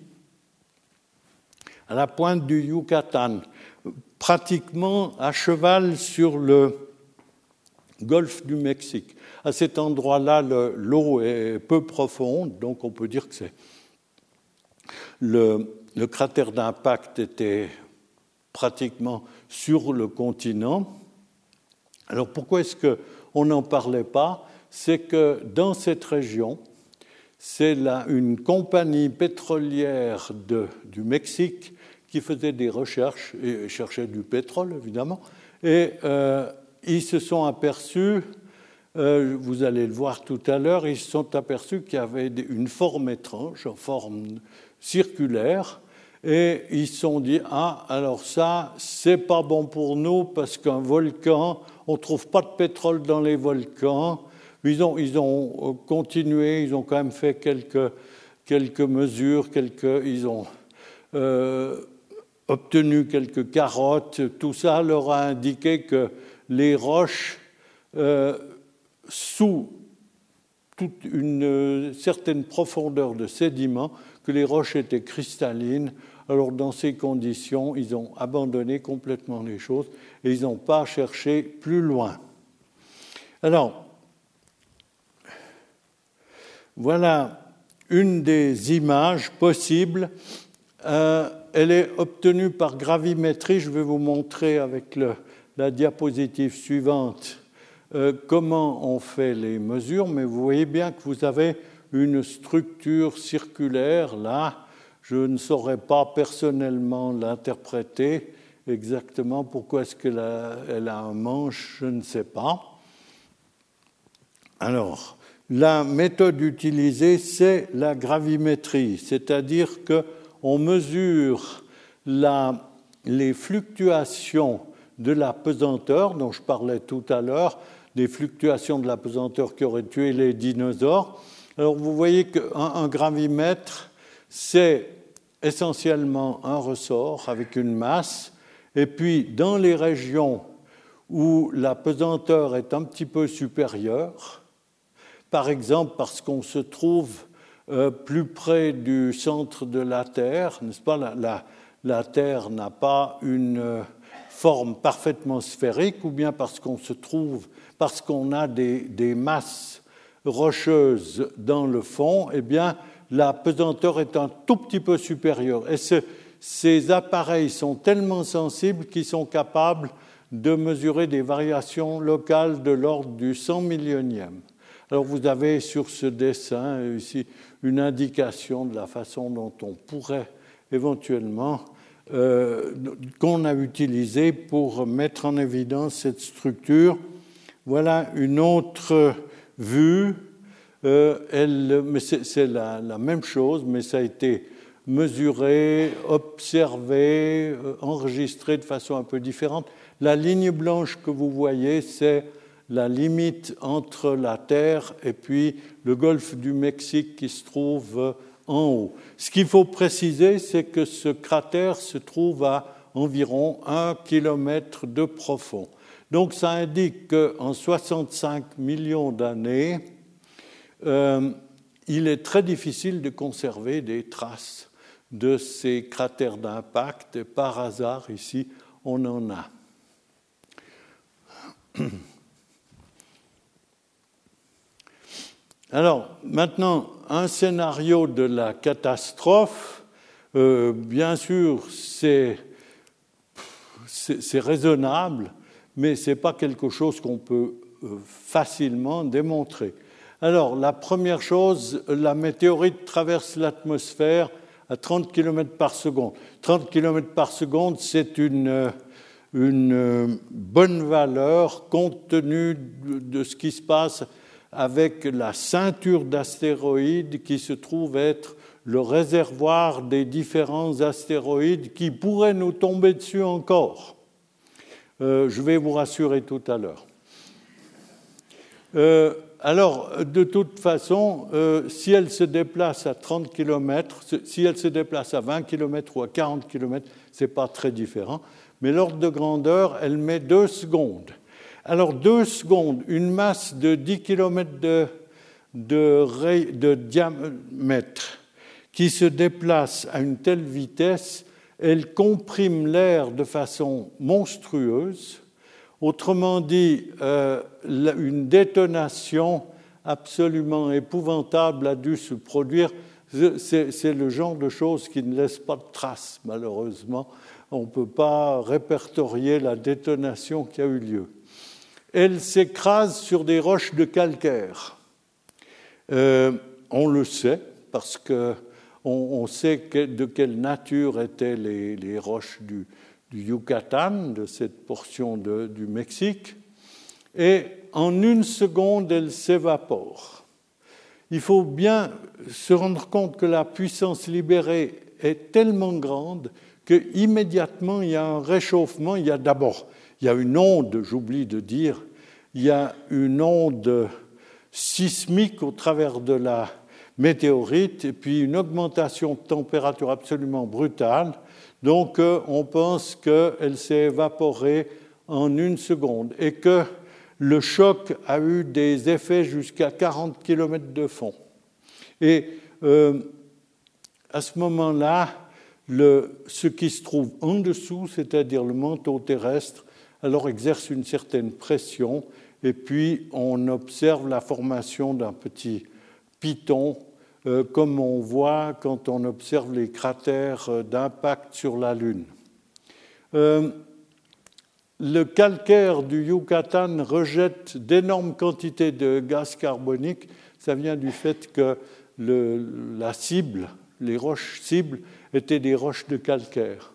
Speaker 2: à la pointe du Yucatan, pratiquement à cheval sur le golfe du Mexique. À cet endroit-là, l'eau est peu profonde, donc on peut dire que c'est le, cratère d'impact était pratiquement sur le continent. Alors pourquoi est-ce qu'on n'en parlait pas? C'est que dans cette région, c'est une compagnie pétrolière du Mexique qui faisait des recherches et cherchait du pétrole évidemment, et euh, ils se sont aperçus euh, vous allez le voir tout à l'heure, ils se sont aperçus qu'il y avait une forme étrange, en forme circulaire, et ils se sont dit ah alors ça c'est pas bon pour nous parce qu'un volcan, on trouve pas de pétrole dans les volcans. Ils ont, euh, continué, ils ont quand même fait quelques, mesures, quelques, ils ont euh, obtenu quelques carottes. Tout ça leur a indiqué que les roches sous toute une certaine profondeur de sédiments, que les roches étaient cristallines. Alors dans ces conditions, ils ont abandonné complètement les choses et ils n'ont pas cherché plus loin. Alors, voilà une des images possibles. Euh, elle est obtenue par gravimétrie. Je vais vous montrer avec la diapositive suivante euh, comment on fait les mesures, mais vous voyez bien que vous avez une structure circulaire là. Je ne saurais pas personnellement l'interpréter exactement. Pourquoi est-ce qu'elle a, a un manche? Je ne sais pas. Alors, la méthode utilisée, c'est la gravimétrie, c'est-à-dire qu'on mesure les fluctuations de la pesanteur dont je parlais tout à l'heure des fluctuations de la pesanteur qui auraient tué les dinosaures. Alors vous voyez qu'un gravimètre, c'est essentiellement un ressort avec une masse, et puis dans les régions où la pesanteur est un petit peu supérieure, par exemple parce qu'on se trouve euh, plus près du centre de la Terre, n'est-ce pas? La, Terre n'a pas une euh, forme parfaitement sphérique, ou bien parce qu'on se trouve parce qu'on a des, masses rocheuses dans le fond, eh bien, la pesanteur est un tout petit peu supérieure. Et ces appareils sont tellement sensibles qu'ils sont capables de mesurer des variations locales de l'ordre du 100 millionième. Alors vous avez sur ce dessin ici une indication de la façon dont on pourrait éventuellement euh, qu'on a utilisé pour mettre en évidence cette structure. Voilà une autre vue. Euh, elle, c'est la, même chose, mais ça a été mesuré, observé, euh, enregistré de façon un peu différente. La ligne blanche que vous voyez, c'est la limite entre la Terre et puis le golfe du Mexique qui se trouve en haut. Ce qu'il faut préciser, c'est que ce cratère se trouve à environ un kilomètre de profond. Donc ça indique qu'en 65 millions d'années, euh, il est très difficile de conserver des traces de ces cratères d'impact. Par hasard, ici, on en a. Alors, maintenant, un scénario de la catastrophe, euh, bien sûr, c'est raisonnable, mais ce n'est pas quelque chose qu'on peut euh, facilement démontrer. Alors, la première chose, la météorite traverse l'atmosphère à 30 km par seconde. 30 km par seconde, c'est une, une bonne valeur compte tenu de ce qui se passe avec la ceinture d'astéroïdes qui se trouve être le réservoir des différents astéroïdes qui pourraient nous tomber dessus encore. Euh, je vais vous rassurer tout à l'heure. Euh, alors, de toute façon, euh, si elle se déplace à 30 km, si elle se déplace à 20 km ou à 40 km, ce n'est pas très différent. Mais l'ordre de grandeur, elle met deux secondes. Alors, deux secondes, une masse de 10 km de, diamètre qui se déplace à une telle vitesse, elle comprime l'air de façon monstrueuse. Autrement dit, euh, une détonation absolument épouvantable a dû se produire. C'est le genre de choses qui ne laisse pas de traces, malheureusement. On ne peut pas répertorier la détonation qui a eu lieu elle s'écrase sur des roches de calcaire. Euh, on le sait parce que on, sait de quelle nature étaient les, roches du, Yucatan, de cette portion du Mexique, et en une seconde, elles s'évaporent. Il faut bien se rendre compte que la puissance libérée est tellement grande qu'immédiatement il y a un réchauffement. Il y a d'abord il y a une onde, j'oublie de dire, il y a une onde sismique au travers de la météorite et puis une augmentation de température absolument brutale. Donc euh, on pense qu'elle s'est évaporée en une seconde et que le choc a eu des effets jusqu'à 40 km de fond. Et euh, à ce moment-là, ce qui se trouve en dessous, c'est-à-dire le manteau terrestre, alors exerce une certaine pression et puis on observe la formation d'un petit piton, euh, comme on voit quand on observe les cratères euh, d'impact sur la Lune. Euh, le calcaire du Yucatan rejette d'énormes quantités de gaz carbonique. Ça vient du fait que la cible, les roches cibles, étaient des roches de calcaire.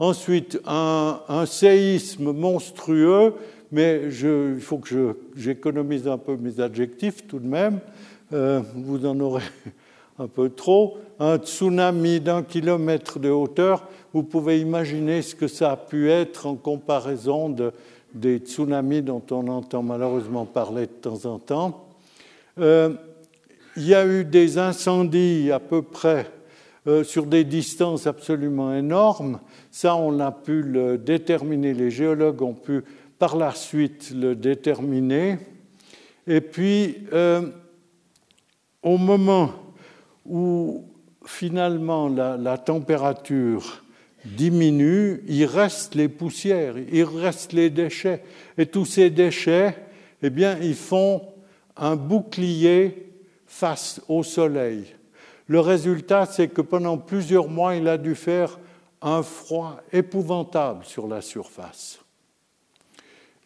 Speaker 2: Ensuite, un, séisme monstrueux, mais il faut que j'économise un peu mes adjectifs tout de même. Euh, vous en aurez [laughs] un peu trop. Un tsunami d'un kilomètre de hauteur, vous pouvez imaginer ce que ça a pu être en comparaison des tsunamis dont on entend malheureusement parler de temps en temps. Euh, il y a eu des incendies à peu près euh, sur des distances absolument énormes. Ça, on a pu le déterminer, les géologues ont pu par la suite le déterminer. Et puis, euh, au moment où finalement la, la, température diminue, il reste les poussières, il reste les déchets. Et tous ces déchets, eh bien, ils font un bouclier face au soleil. Le résultat, c'est que pendant plusieurs mois, il a dû faire un froid épouvantable sur la surface.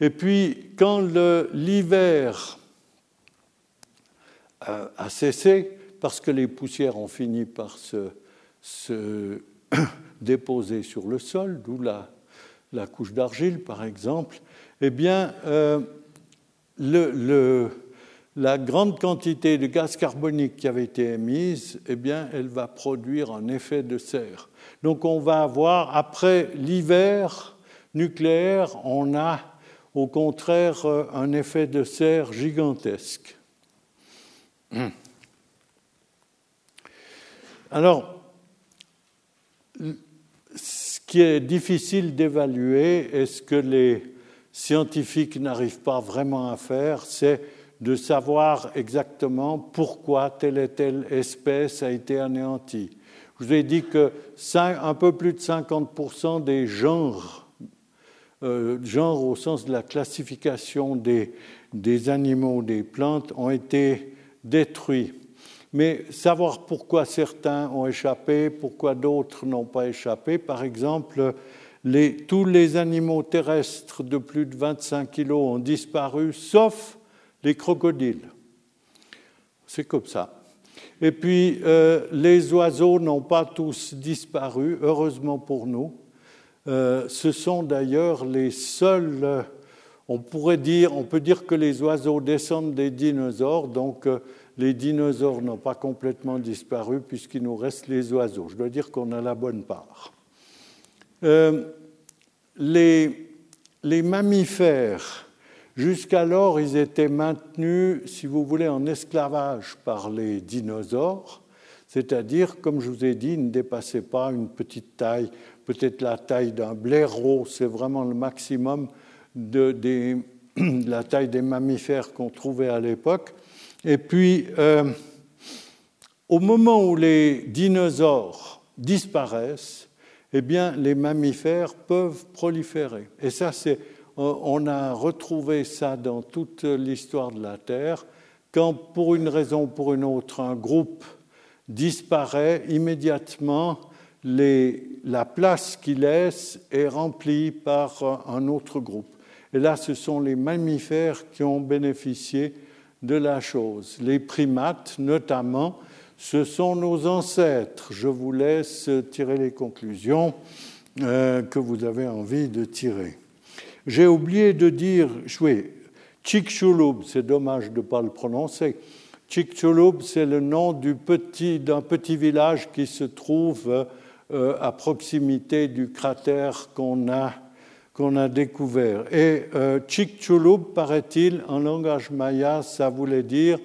Speaker 2: Et puis, quand l'hiver a cessé, parce que les poussières ont fini par se, [coughs] déposer sur le sol, d'où la, la, couche d'argile, par exemple, eh bien, euh, le, la grande quantité de gaz carbonique qui avait été émise, eh bien, elle va produire un effet de serre. Donc, on va avoir, après l'hiver nucléaire, on a au contraire euh, un effet de serre gigantesque. Alors, ce qui est difficile d'évaluer et ce que les scientifiques n'arrivent pas vraiment à faire, c'est de savoir exactement pourquoi telle et telle espèce a été anéantie. Je vous ai dit que un peu plus de 50% des genres, euh, genres au sens de la classification des, des animaux, des plantes, ont été détruits. Mais savoir pourquoi certains ont échappé, pourquoi d'autres n'ont pas échappé, par exemple, tous les animaux terrestres de plus de 25 kg ont disparu, sauf les crocodiles. C'est comme ça. Et puis, euh, les oiseaux n'ont pas tous disparu, heureusement pour nous. Euh, ce sont d'ailleurs les seuls, on pourrait dire, on peut dire que les oiseaux descendent des dinosaures, donc euh, les dinosaures n'ont pas complètement disparu puisqu'il nous reste les oiseaux. Je dois dire qu'on a la bonne part. Euh, les, mammifères, jusqu'alors, ils étaient maintenus, si vous voulez, en esclavage par les dinosaures, c'est-à-dire, comme je vous ai dit, ils ne dépassaient pas une petite taille, peut-être la taille d'un blaireau, c'est vraiment le maximum de, [clears throat] la taille des mammifères qu'on trouvait à l'époque. Et puis, euh, au moment où les dinosaures disparaissent, eh bien, les mammifères peuvent proliférer. Et ça, c'est, on a retrouvé ça dans toute l'histoire de la Terre. Quand, pour une raison ou pour une autre, un groupe disparaît, immédiatement, la place qu'il laisse est remplie par un autre groupe. Et là, ce sont les mammifères qui ont bénéficié de la chose. Les primates, notamment, ce sont nos ancêtres. Je vous laisse tirer les conclusions euh, que vous avez envie de tirer. J'ai oublié de dire, oui, Chicxulub, c'est dommage de ne pas le prononcer. Chicxulub, c'est le nom d'un petit, petit, village qui se trouve euh, à proximité du cratère qu'on a qu'on a découvert. Et euh, paraît-il, en langage maya, ça voulait dire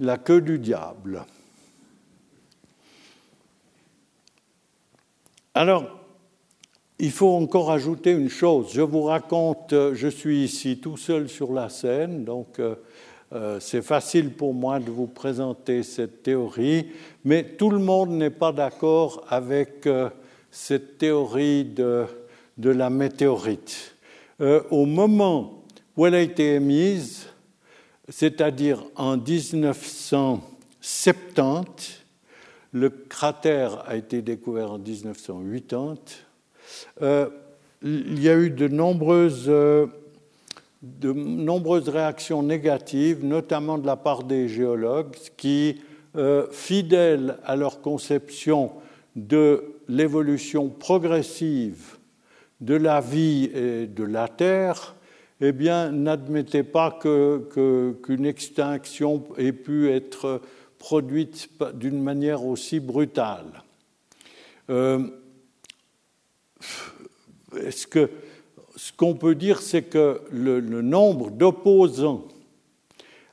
Speaker 2: la queue du diable. Alors, il faut encore ajouter une chose. Je vous raconte, je suis ici tout seul sur la scène, donc euh, euh, c'est facile pour moi de vous présenter cette théorie, mais tout le monde n'est pas d'accord avec cette théorie de de la météorite. Euh, au moment où elle a été émise, c'est-à-dire en 1970, le cratère a été découvert en 1980, euh, il y a eu de nombreuses, euh, de nombreuses réactions négatives, notamment de la part des géologues, qui, fidèles à leur conception de l'évolution progressive de la vie et de la terre, eh bien, n'admettez pas qu'une extinction ait pu être produite d'une manière aussi brutale. Euh, ce que ce qu'on peut dire, c'est que le, nombre d'opposants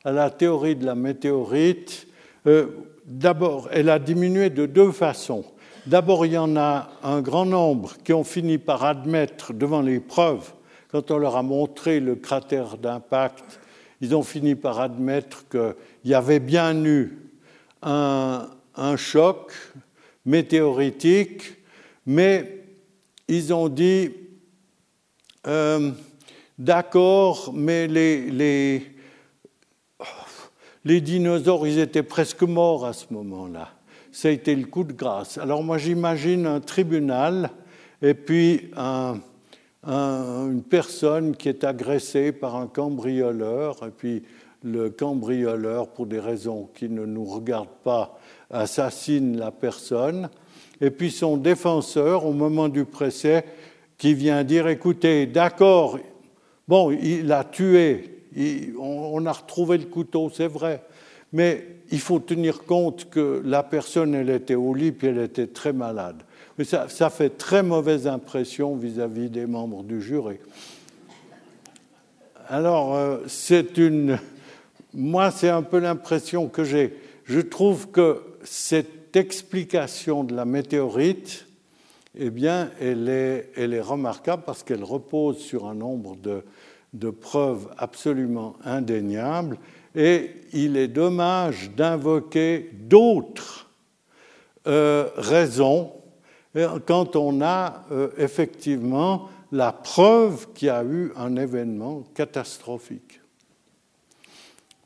Speaker 2: à la théorie de la météorite, euh, d'abord, elle a diminué de deux façons. D'abord, il y en a un grand nombre qui ont fini par admettre devant les preuves, quand on leur a montré le cratère d'impact, ils ont fini par admettre qu'il y avait bien eu un, choc météoritique, mais ils ont dit euh, d'accord, mais les, dinosaures, ils étaient presque morts à ce moment-là ça a été le coup de grâce. Alors moi j'imagine un tribunal et puis une personne qui est agressée par un cambrioleur, et puis le cambrioleur, pour des raisons qui ne nous regardent pas, assassine la personne, et puis son défenseur, au moment du procès, qui vient dire, écoutez, d'accord, bon, il a tué, on, a retrouvé le couteau, c'est vrai, mais il faut tenir compte que la personne, elle était au lit, puis elle était très malade. Mais ça, fait très mauvaise impression vis-à-vis des membres du jury. Alors, euh, c'est une... Moi, c'est un peu l'impression que j'ai. Je trouve que cette explication de la météorite, eh bien, elle est, remarquable parce qu'elle repose sur un nombre de, de preuves absolument indéniables et il est dommage d'invoquer d'autres euh, raisons euh, quand on a euh, effectivement la preuve qu'il y a eu un événement catastrophique.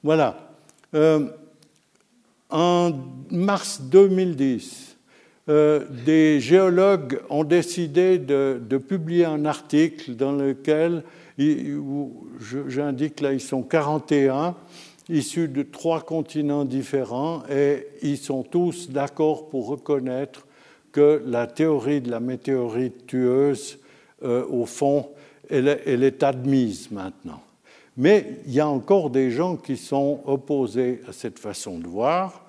Speaker 2: Voilà. En mars 2010, des géologues ont décidé de, de, publier un article dans lequel j'indique là, ils sont 41 issus de trois continents différents et ils sont tous d'accord pour reconnaître que la théorie de la météorite tueuse, euh, au fond, elle, est admise maintenant. Mais il y a encore des gens qui sont opposés à cette façon de voir.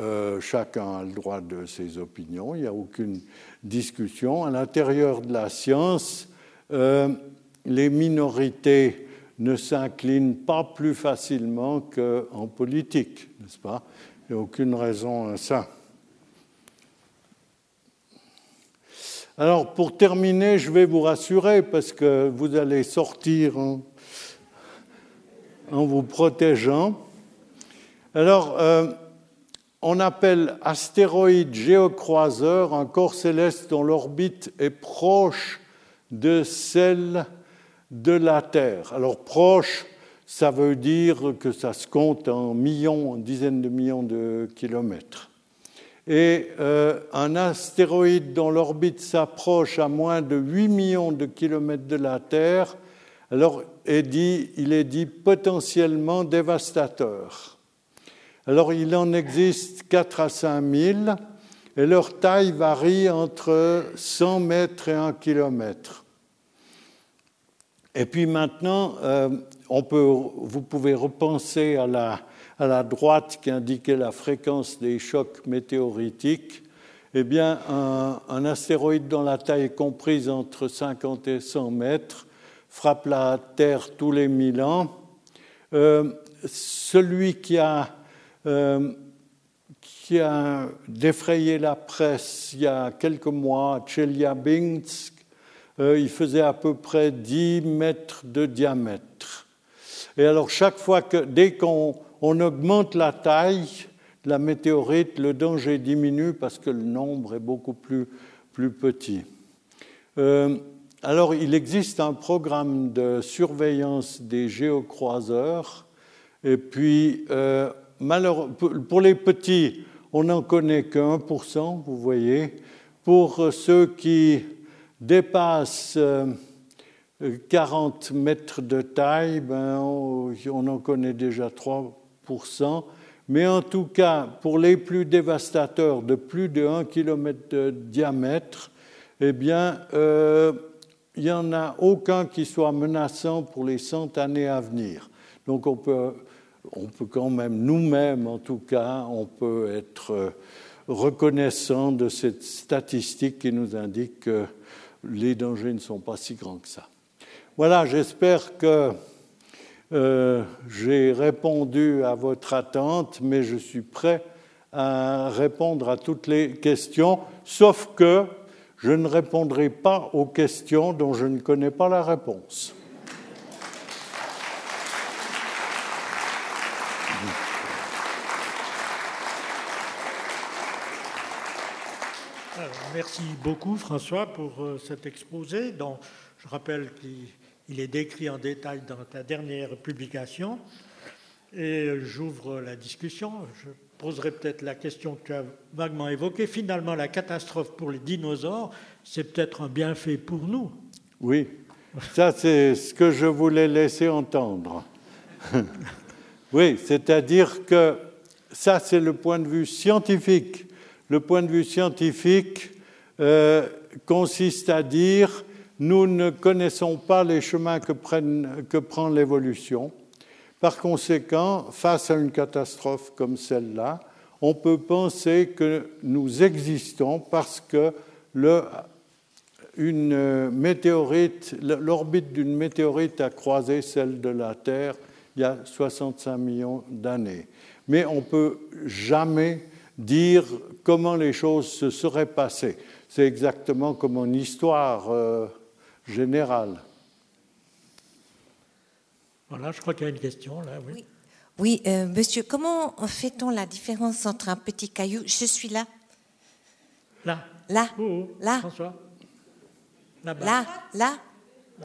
Speaker 2: Euh, chacun a le droit de ses opinions, il n'y a aucune discussion. À l'intérieur de la science, euh, les minorités ne s'incline pas plus facilement qu'en politique, n'est-ce pas? Il n'y a aucune raison à ça. Alors, pour terminer, je vais vous rassurer parce que vous allez sortir en, vous protégeant. Alors, euh, on appelle astéroïde géocroiseur un corps céleste dont l'orbite est proche de celle de la Terre. Alors proche, ça veut dire que ça se compte en millions, en dizaines de millions de kilomètres. Et euh, un astéroïde dont l'orbite s'approche à moins de 8 millions de kilomètres de la Terre, alors est dit, il est dit potentiellement dévastateur. Alors il en existe 4 à 5 000 et leur taille varie entre 100 mètres et 1 kilomètre. Et puis maintenant, euh, vous pouvez repenser à la, à la, droite qui indiquait la fréquence des chocs météoritiques. Eh bien, un, astéroïde dont la taille est comprise entre 50 et 100 mètres frappe la Terre tous les 1000 ans. Euh, celui qui a, euh, qui a défrayé la presse il y a quelques mois, Chelyabinsk, euh, il faisait à peu près 10 mètres de diamètre. Et alors chaque fois que, dès qu'on augmente la taille de la météorite, le danger diminue parce que le nombre est beaucoup plus, plus petit. Euh, alors il existe un programme de surveillance des géocroiseurs, et puis euh, pour les petits, on n'en connaît que 1%, vous voyez. Pour ceux qui dépasse 40 euh, mètres de taille, ben, on en connaît déjà 3%. Mais en tout cas, pour les plus dévastateurs de plus de 1 km de diamètre, eh bien, euh, il n'y en a aucun qui soit menaçant pour les 100 années à venir. Donc on peut, on peut quand même, nous-mêmes en tout cas, on peut être reconnaissant de cette statistique qui nous indique que les dangers ne sont pas si grands que ça. Voilà, j'espère que euh, j'ai répondu à votre attente, mais je suis prêt à répondre à toutes les questions, sauf que je ne répondrai pas aux questions dont je ne connais pas la réponse.
Speaker 1: Merci beaucoup François pour euh, cet exposé dont je rappelle qu'il est décrit en détail dans ta dernière publication. Et j'ouvre la discussion. Je poserai peut-être la question que tu as vaguement évoquée. Finalement, la catastrophe pour les dinosaures, c'est peut-être un bienfait pour nous.
Speaker 2: Oui, ça c'est ce que je voulais laisser entendre. [laughs] oui, c'est-à-dire que ça c'est le point de vue scientifique. Le point de vue scientifique euh, consiste à dire nous ne connaissons pas les chemins que, prend l'évolution. Par conséquent, face à une catastrophe comme celle-là, on peut penser que nous existons parce que l'orbite d'une météorite a croisé celle de la Terre il y a 65 millions d'années. Mais on ne peut jamais dire comment les choses se seraient passées. C'est exactement comme en histoire euh, générale.
Speaker 1: Voilà, je crois qu'il y a une question là.
Speaker 3: Oui, oui. Euh, monsieur, comment fait-on la différence entre un petit caillou? Je suis là.
Speaker 1: Là.
Speaker 3: Là.
Speaker 1: là. François?
Speaker 3: Là, là, là,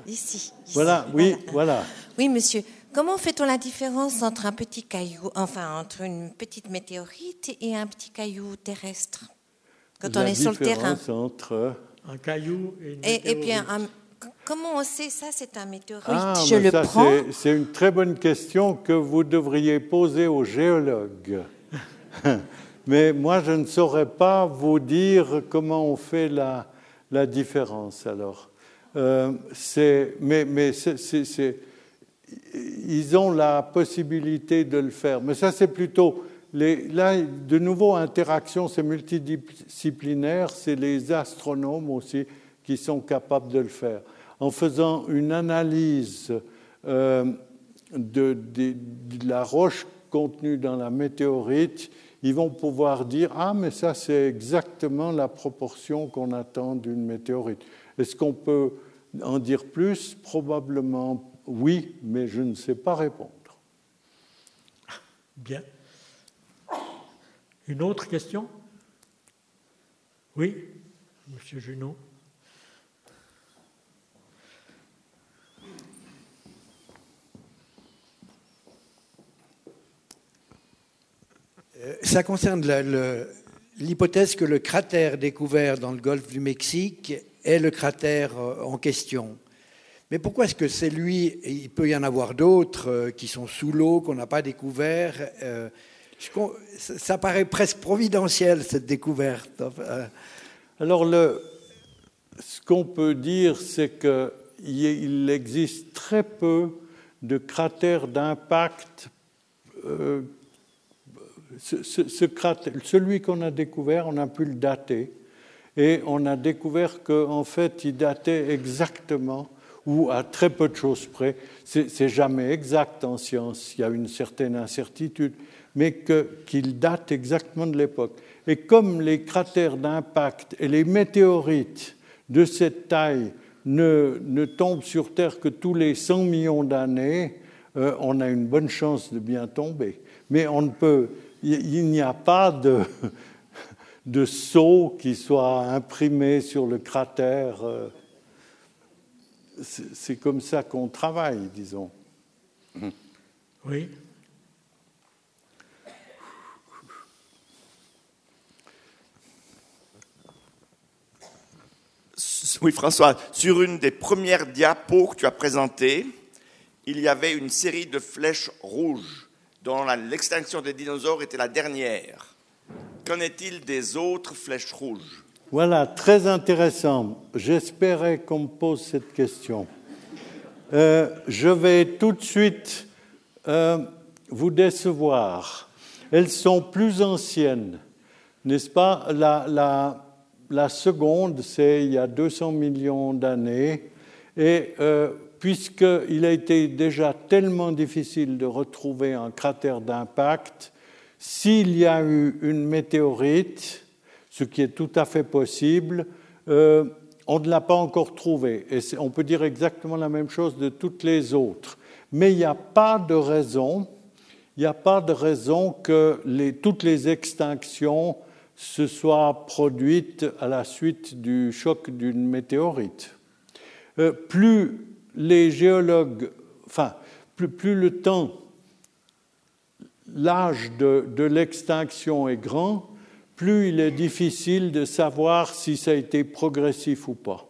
Speaker 3: ici.
Speaker 2: Voilà, oui, voilà.
Speaker 3: Oui, monsieur. Comment fait-on la différence entre un petit caillou, enfin entre une petite météorite et un petit caillou terrestre? Quand on est sur le terrain
Speaker 2: entre
Speaker 1: un caillou et une
Speaker 3: météorite. Et, bien, comment on sait ça C'est un météorite? Ah, Je le
Speaker 2: ça,
Speaker 3: prends.
Speaker 2: C'est une très bonne question que vous devriez poser aux géologues. [laughs] mais moi, je ne saurais pas vous dire comment on fait la, la différence. Alors, euh, mais, mais ils ont la possibilité de le faire. Mais ça, c'est plutôt là, de nouveau, interaction, c'est multidisciplinaire, c'est les astronomes aussi qui sont capables de le faire. En faisant une analyse euh, de, la roche contenue dans la météorite, ils vont pouvoir dire Ah, mais ça, c'est exactement la proportion qu'on attend d'une météorite. Est-ce qu'on peut en dire plus? Probablement oui, mais je ne sais pas répondre.
Speaker 1: Bien. Une autre question? Oui, Monsieur Junot.
Speaker 4: Euh, ça concerne l'hypothèse que le cratère découvert dans le golfe du Mexique est le cratère euh, en question. Mais pourquoi est-ce que c'est lui Il peut y en avoir d'autres euh, qui sont sous l'eau, qu'on n'a pas découvert ça paraît presque providentiel, cette découverte.
Speaker 2: Alors, le, ce qu'on peut dire, c'est qu'il existe très peu de cratères d'impact. Euh, celui qu'on a découvert, on a pu le dater. Et on a découvert qu'en fait, il datait exactement, ou à très peu de choses près. C'est jamais exact en science, il y a une certaine incertitude mais qu'il date exactement de l'époque. Et comme les cratères d'impact et les météorites de cette taille ne, tombent sur Terre que tous les 100 millions d'années, euh, on a une bonne chance de bien tomber. Mais on ne peut, il n'y a pas de, [laughs] de saut qui soit imprimé sur le cratère. Euh. C'est comme ça qu'on travaille, disons.
Speaker 1: Oui.
Speaker 5: Oui, François, sur une des premières diapos que tu as présentées, il y avait une série de flèches rouges dont l'extinction des dinosaures était la dernière. Qu'en est-il des autres flèches rouges?
Speaker 2: Voilà, très intéressant. J'espérais qu'on me pose cette question. Euh, je vais tout de suite euh, vous décevoir. Elles sont plus anciennes, n'est-ce pas? La seconde, c'est il y a 200 millions d'années. Et euh, puisqu'il a été déjà tellement difficile de retrouver un cratère d'impact, s'il y a eu une météorite, ce qui est tout à fait possible, euh, on ne l'a pas encore trouvé. Et on peut dire exactement la même chose de toutes les autres. Mais il n'y a pas de raison, il n'y a pas de raison que toutes les extinctions se soit produite à la suite du choc d'une météorite. Euh, plus les géologues, enfin, plus, le temps l'âge de, l'extinction est grand, plus il est difficile de savoir si ça a été progressif ou pas.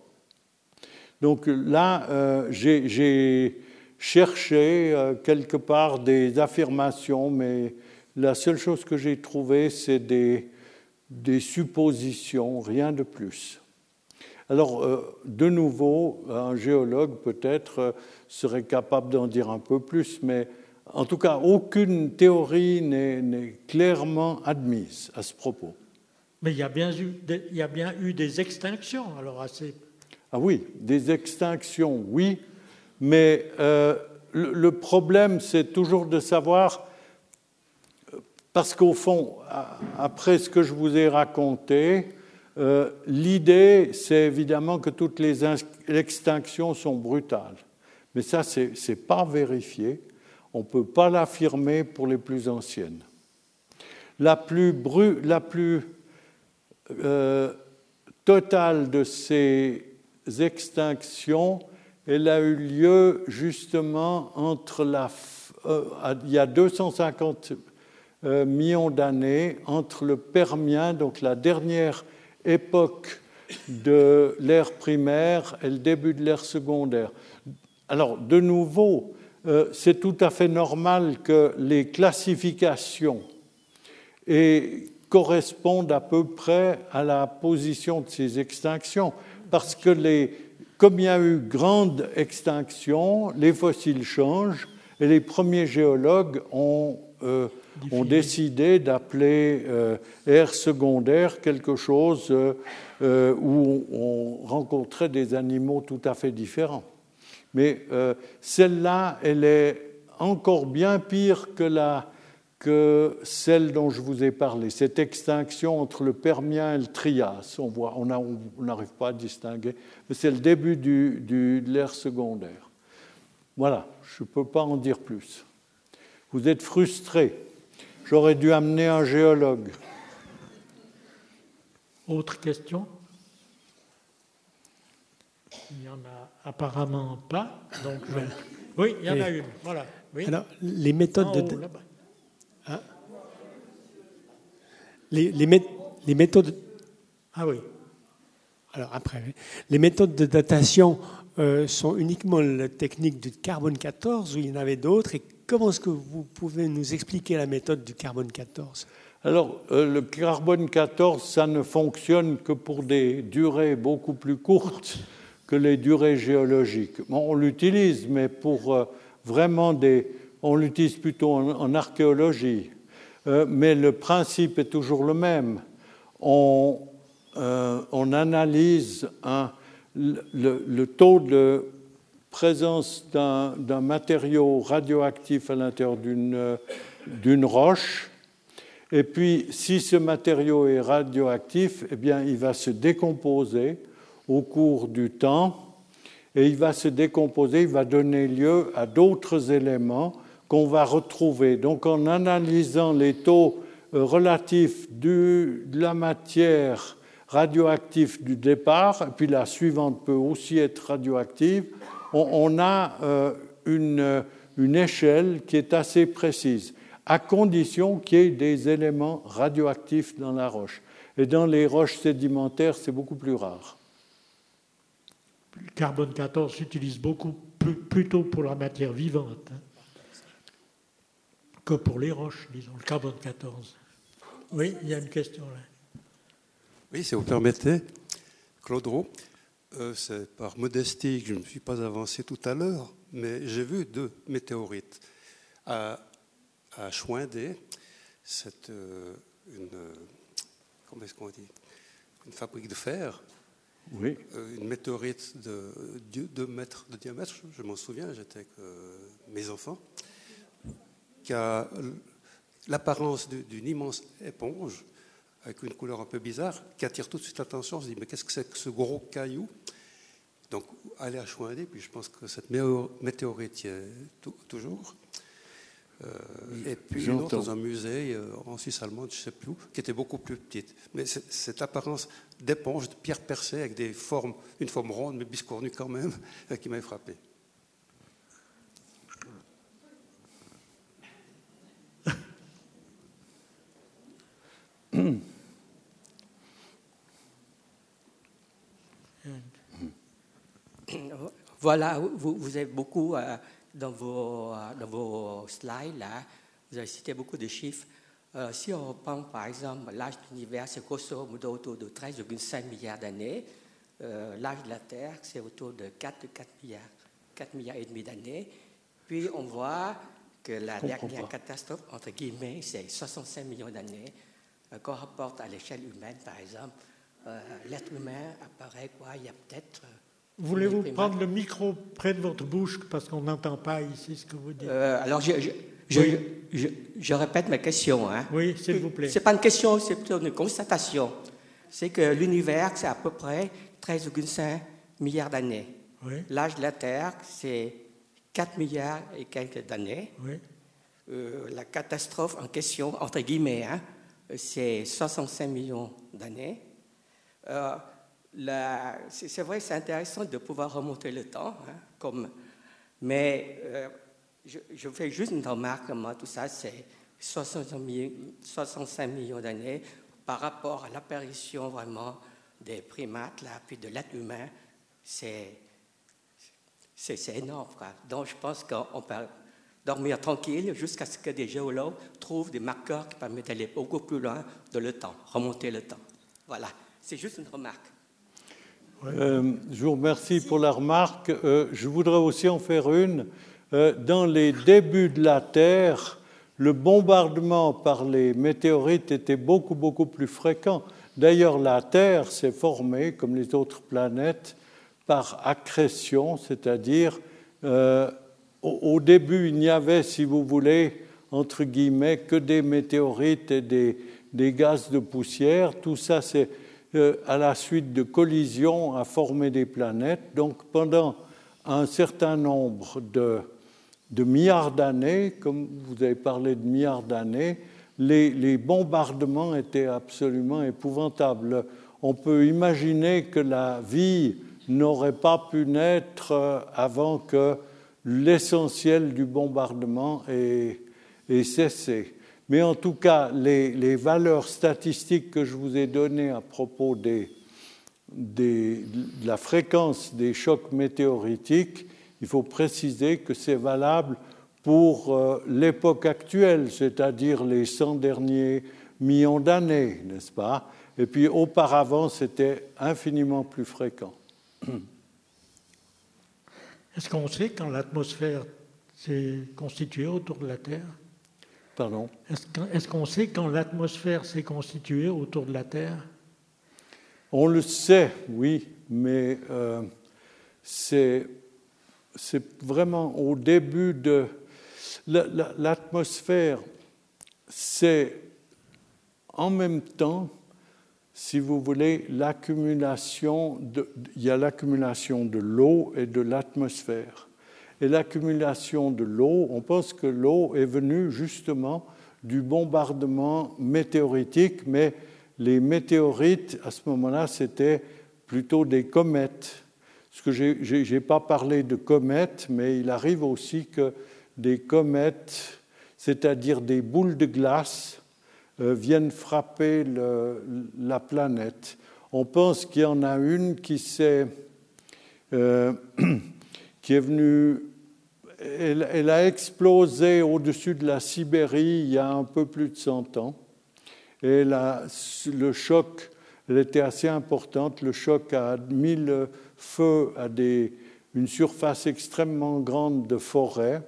Speaker 2: Donc là, euh, j'ai cherché euh, quelque part des affirmations, mais la seule chose que j'ai trouvée, c'est des, des, suppositions, rien de plus. Alors, euh, de nouveau, un géologue peut-être serait capable d'en dire un peu plus, mais en tout cas, aucune théorie n'est clairement admise à ce propos.
Speaker 1: Mais il y a bien eu des, il y a bien eu des extinctions, alors assez.
Speaker 2: Ah oui, des extinctions, oui, mais euh, le, problème, c'est toujours de savoir, parce qu'au fond, après ce que je vous ai raconté, euh, l'idée, c'est évidemment que toutes les extinctions sont brutales. Mais ça, ce n'est pas vérifié. On ne peut pas l'affirmer pour les plus anciennes. La plus, la plus euh, totale de ces extinctions, elle a eu lieu justement entre la, euh, il y a 250 euh, millions d'années entre le Permien, donc la dernière époque de l'ère primaire, et le début de l'ère secondaire. Alors, de nouveau, euh, c'est tout à fait normal que les classifications correspondent à peu près à la position de ces extinctions, parce que comme il y a eu grande extinction, les fossiles changent et les premiers géologues ont, euh, décidé d'appeler euh, ère secondaire quelque chose où on rencontrait des animaux tout à fait différents. Mais euh, celle-là, elle est encore bien pire que, la, que celle dont je vous ai parlé, cette extinction entre le Permien et le Trias. On voit, on n'arrive pas à distinguer, mais c'est le début du, du, de l'ère secondaire. Voilà, je ne peux pas en dire plus. Vous êtes frustré. J'aurais dû amener un géologue.
Speaker 1: Autre question? Il y en a Apparemment pas. Donc Oui, il y en a une. Voilà.
Speaker 6: Alors, les méthodes de. Hein? Les, les, les, méthodes.
Speaker 1: Ah oui.
Speaker 6: Alors après, les méthodes de datation euh, sont uniquement la technique du carbone 14 ou il y en avait d'autres Et comment est-ce que vous pouvez nous expliquer la méthode du carbone 14
Speaker 2: alors, euh, le carbone 14, ça ne fonctionne que pour des durées beaucoup plus courtes que les durées géologiques. on l'utilise, mais pour euh, vraiment des. On l'utilise plutôt en, archéologie. Euh, mais le principe est toujours le même. On, on analyse le, taux de présence d'un matériau radioactif à l'intérieur d'une roche. Et puis, si ce matériau est radioactif, eh bien, il va se décomposer au cours du temps et il va se décomposer, il va donner lieu à d'autres éléments qu'on va retrouver. Donc en analysant les taux euh, relatifs de la matière radioactive du départ, et puis la suivante peut aussi être radioactive, on, a euh, une, une échelle qui est assez précise, à condition qu'il y ait des éléments radioactifs dans la roche. Et dans les roches sédimentaires, c'est beaucoup plus rare
Speaker 1: le carbone 14 s'utilise beaucoup plus, plutôt pour la matière vivante hein, que pour les roches, disons, le carbone 14. Oui, il y a une question là.
Speaker 7: Oui, si vous permettez, Claude Roux, euh, c'est par modestie que je ne me suis pas avancé tout à l'heure, mais j'ai vu deux météorites. À, à Chouindé, c'est euh, une, comment est-ce qu'on dit, une fabrique de fer
Speaker 2: oui.
Speaker 7: Euh, une météorite de 2 mètres de diamètre, je m'en souviens, j'étais avec mes enfants, qui a l'apparence d'une immense éponge avec une couleur un peu bizarre, qui attire tout de suite l'attention. On se dit, mais qu'est-ce que c'est que ce gros caillou? Donc, aller à Chouindé, puis je pense que cette météorite est toujours. Euh, et puis dans un musée euh, en Suisse allemande, je ne sais plus où, qui était beaucoup plus petite. Mais cette apparence d'éponge, de pierre percée, avec des formes, une forme ronde, mais biscornue quand même, [laughs] qui m'avait frappé. [coughs]
Speaker 8: Voilà, vous, vous avez beaucoup dans, vos, dans vos slides, là, vous avez cité beaucoup de chiffres. si on reprend par exemple l'âge de l'univers, c'est grosso modo autour de 13,5 milliards d'années. l'âge de la Terre, c'est autour de 4, 4 milliards, 4 milliards et demi d'années. Puis on voit que la dernière catastrophe, entre guillemets, c'est 65 millions d'années, euh, qu'on rapporte à l'échelle humaine, par exemple. Euh, l'être humain apparaît quoi Il y a peut-être. Euh,
Speaker 1: Voulez-vous prendre le micro près de votre bouche parce qu'on n'entend pas ici ce que vous dites?
Speaker 8: Alors, je, je, je, répète ma question. Hein.
Speaker 1: Oui, s'il vous plaît.
Speaker 8: Ce n'est pas une question, c'est plutôt une constatation. C'est que l'univers, c'est à peu près 13,5 milliards d'années. L'âge de la Terre, c'est 4 milliards et quelques d'années. Euh, la catastrophe en question, entre guillemets, hein, c'est 65 millions d'années. Euh, c'est vrai, c'est intéressant de pouvoir remonter le temps, hein, mais euh, je, fais juste une remarque, tout ça, c'est 65 millions d'années par rapport à l'apparition vraiment des primates, là, puis de l'être humain, c'est énorme. Donc, je pense qu'on peut dormir tranquille jusqu'à ce que des géologues trouvent des marqueurs qui permettent d'aller beaucoup plus loin de le temps, remonter le temps. Voilà, c'est juste une remarque.
Speaker 2: Euh, je vous remercie pour la remarque. Euh, je voudrais aussi en faire une. Euh, dans les débuts de la Terre, le bombardement par les météorites était beaucoup, beaucoup plus fréquent. D'ailleurs, la Terre s'est formée, comme les autres planètes, par accrétion, c'est-à-dire au, début il n'y avait, si vous voulez, entre guillemets, que des météorites et des, gaz de poussière. Tout ça, c'est à la suite de collisions à former des planètes. Donc pendant un certain nombre de, milliards d'années, comme vous avez parlé de milliards d'années, les bombardements étaient absolument épouvantables. On peut imaginer que la vie n'aurait pas pu naître euh, avant que l'essentiel du bombardement ait, cessé. Mais en tout cas, les, valeurs statistiques que je vous ai données à propos de la fréquence des chocs météoritiques, il faut préciser que c'est valable pour euh, l'époque actuelle, c'est-à-dire les 100 derniers millions d'années, n'est-ce pas? Et puis auparavant, c'était infiniment plus fréquent.
Speaker 1: Est-ce qu'on sait quand l'atmosphère s'est constituée autour de la Terre?
Speaker 2: Pardon
Speaker 1: Est-ce qu'on sait quand l'atmosphère s'est constituée autour de la Terre?
Speaker 2: On le sait, oui, mais euh, c'est vraiment au début de... L'atmosphère, c'est en même temps si vous voulez, l'accumulation il y a l'accumulation de l'eau et de l'atmosphère. Et l'accumulation de l'eau, on pense que l'eau est venue justement du bombardement météoritique, mais les météorites, à ce moment-là, c'était plutôt des comètes. Ce que je n'ai pas parlé de comètes, mais il arrive aussi que des comètes, c'est-à-dire des boules de glace, euh, viennent frapper la planète. On pense qu'il y en a une qui, est, euh, [clears throat] qui est venue, elle, a explosé au-dessus de la Sibérie il y a un peu plus de 100 ans. Et le choc, elle était assez importante. Le choc a mis le feu à des, une surface extrêmement grande de forêt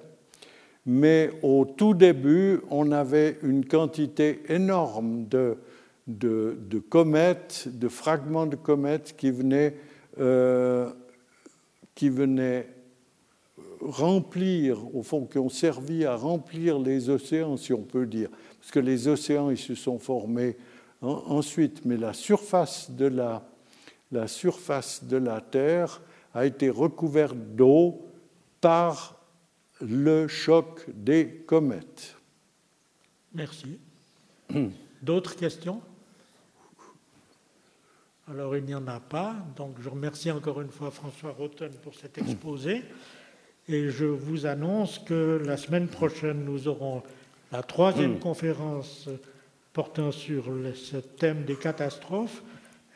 Speaker 2: mais au tout début, on avait une quantité énorme de, comètes, de fragments de comètes qui venaient, euh, qui venaient remplir, au fond, qui ont servi à remplir les océans, si on peut dire, parce que les océans, ils se sont formés ensuite, mais la surface de la, la surface de la Terre a été recouverte d'eau par le choc des comètes.
Speaker 1: Merci. D'autres questions? Alors il n'y en a pas, donc je remercie encore une fois François Rotten pour cet exposé. Et je vous annonce que la semaine prochaine, nous aurons la troisième conférence portant sur ce thème des catastrophes.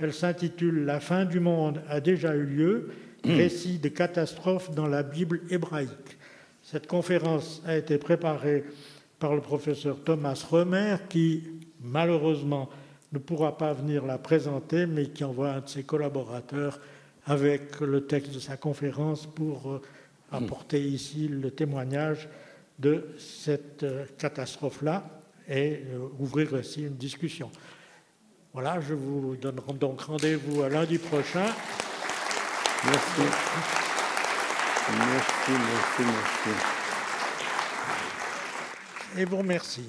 Speaker 1: Elle s'intitule La fin du monde a déjà eu lieu récits de catastrophes dans la Bible hébraïque. Cette conférence a été préparée par le professeur Thomas Remer, qui malheureusement ne pourra pas venir la présenter, mais qui envoie un de ses collaborateurs avec le texte de sa conférence pour euh, apporter ici le témoignage de cette euh, catastrophe-là et euh, ouvrir aussi une discussion. Voilà, je vous donne donc rendez-vous à lundi prochain.
Speaker 2: Merci. Merci, merci, merci.
Speaker 1: Et vous remercie.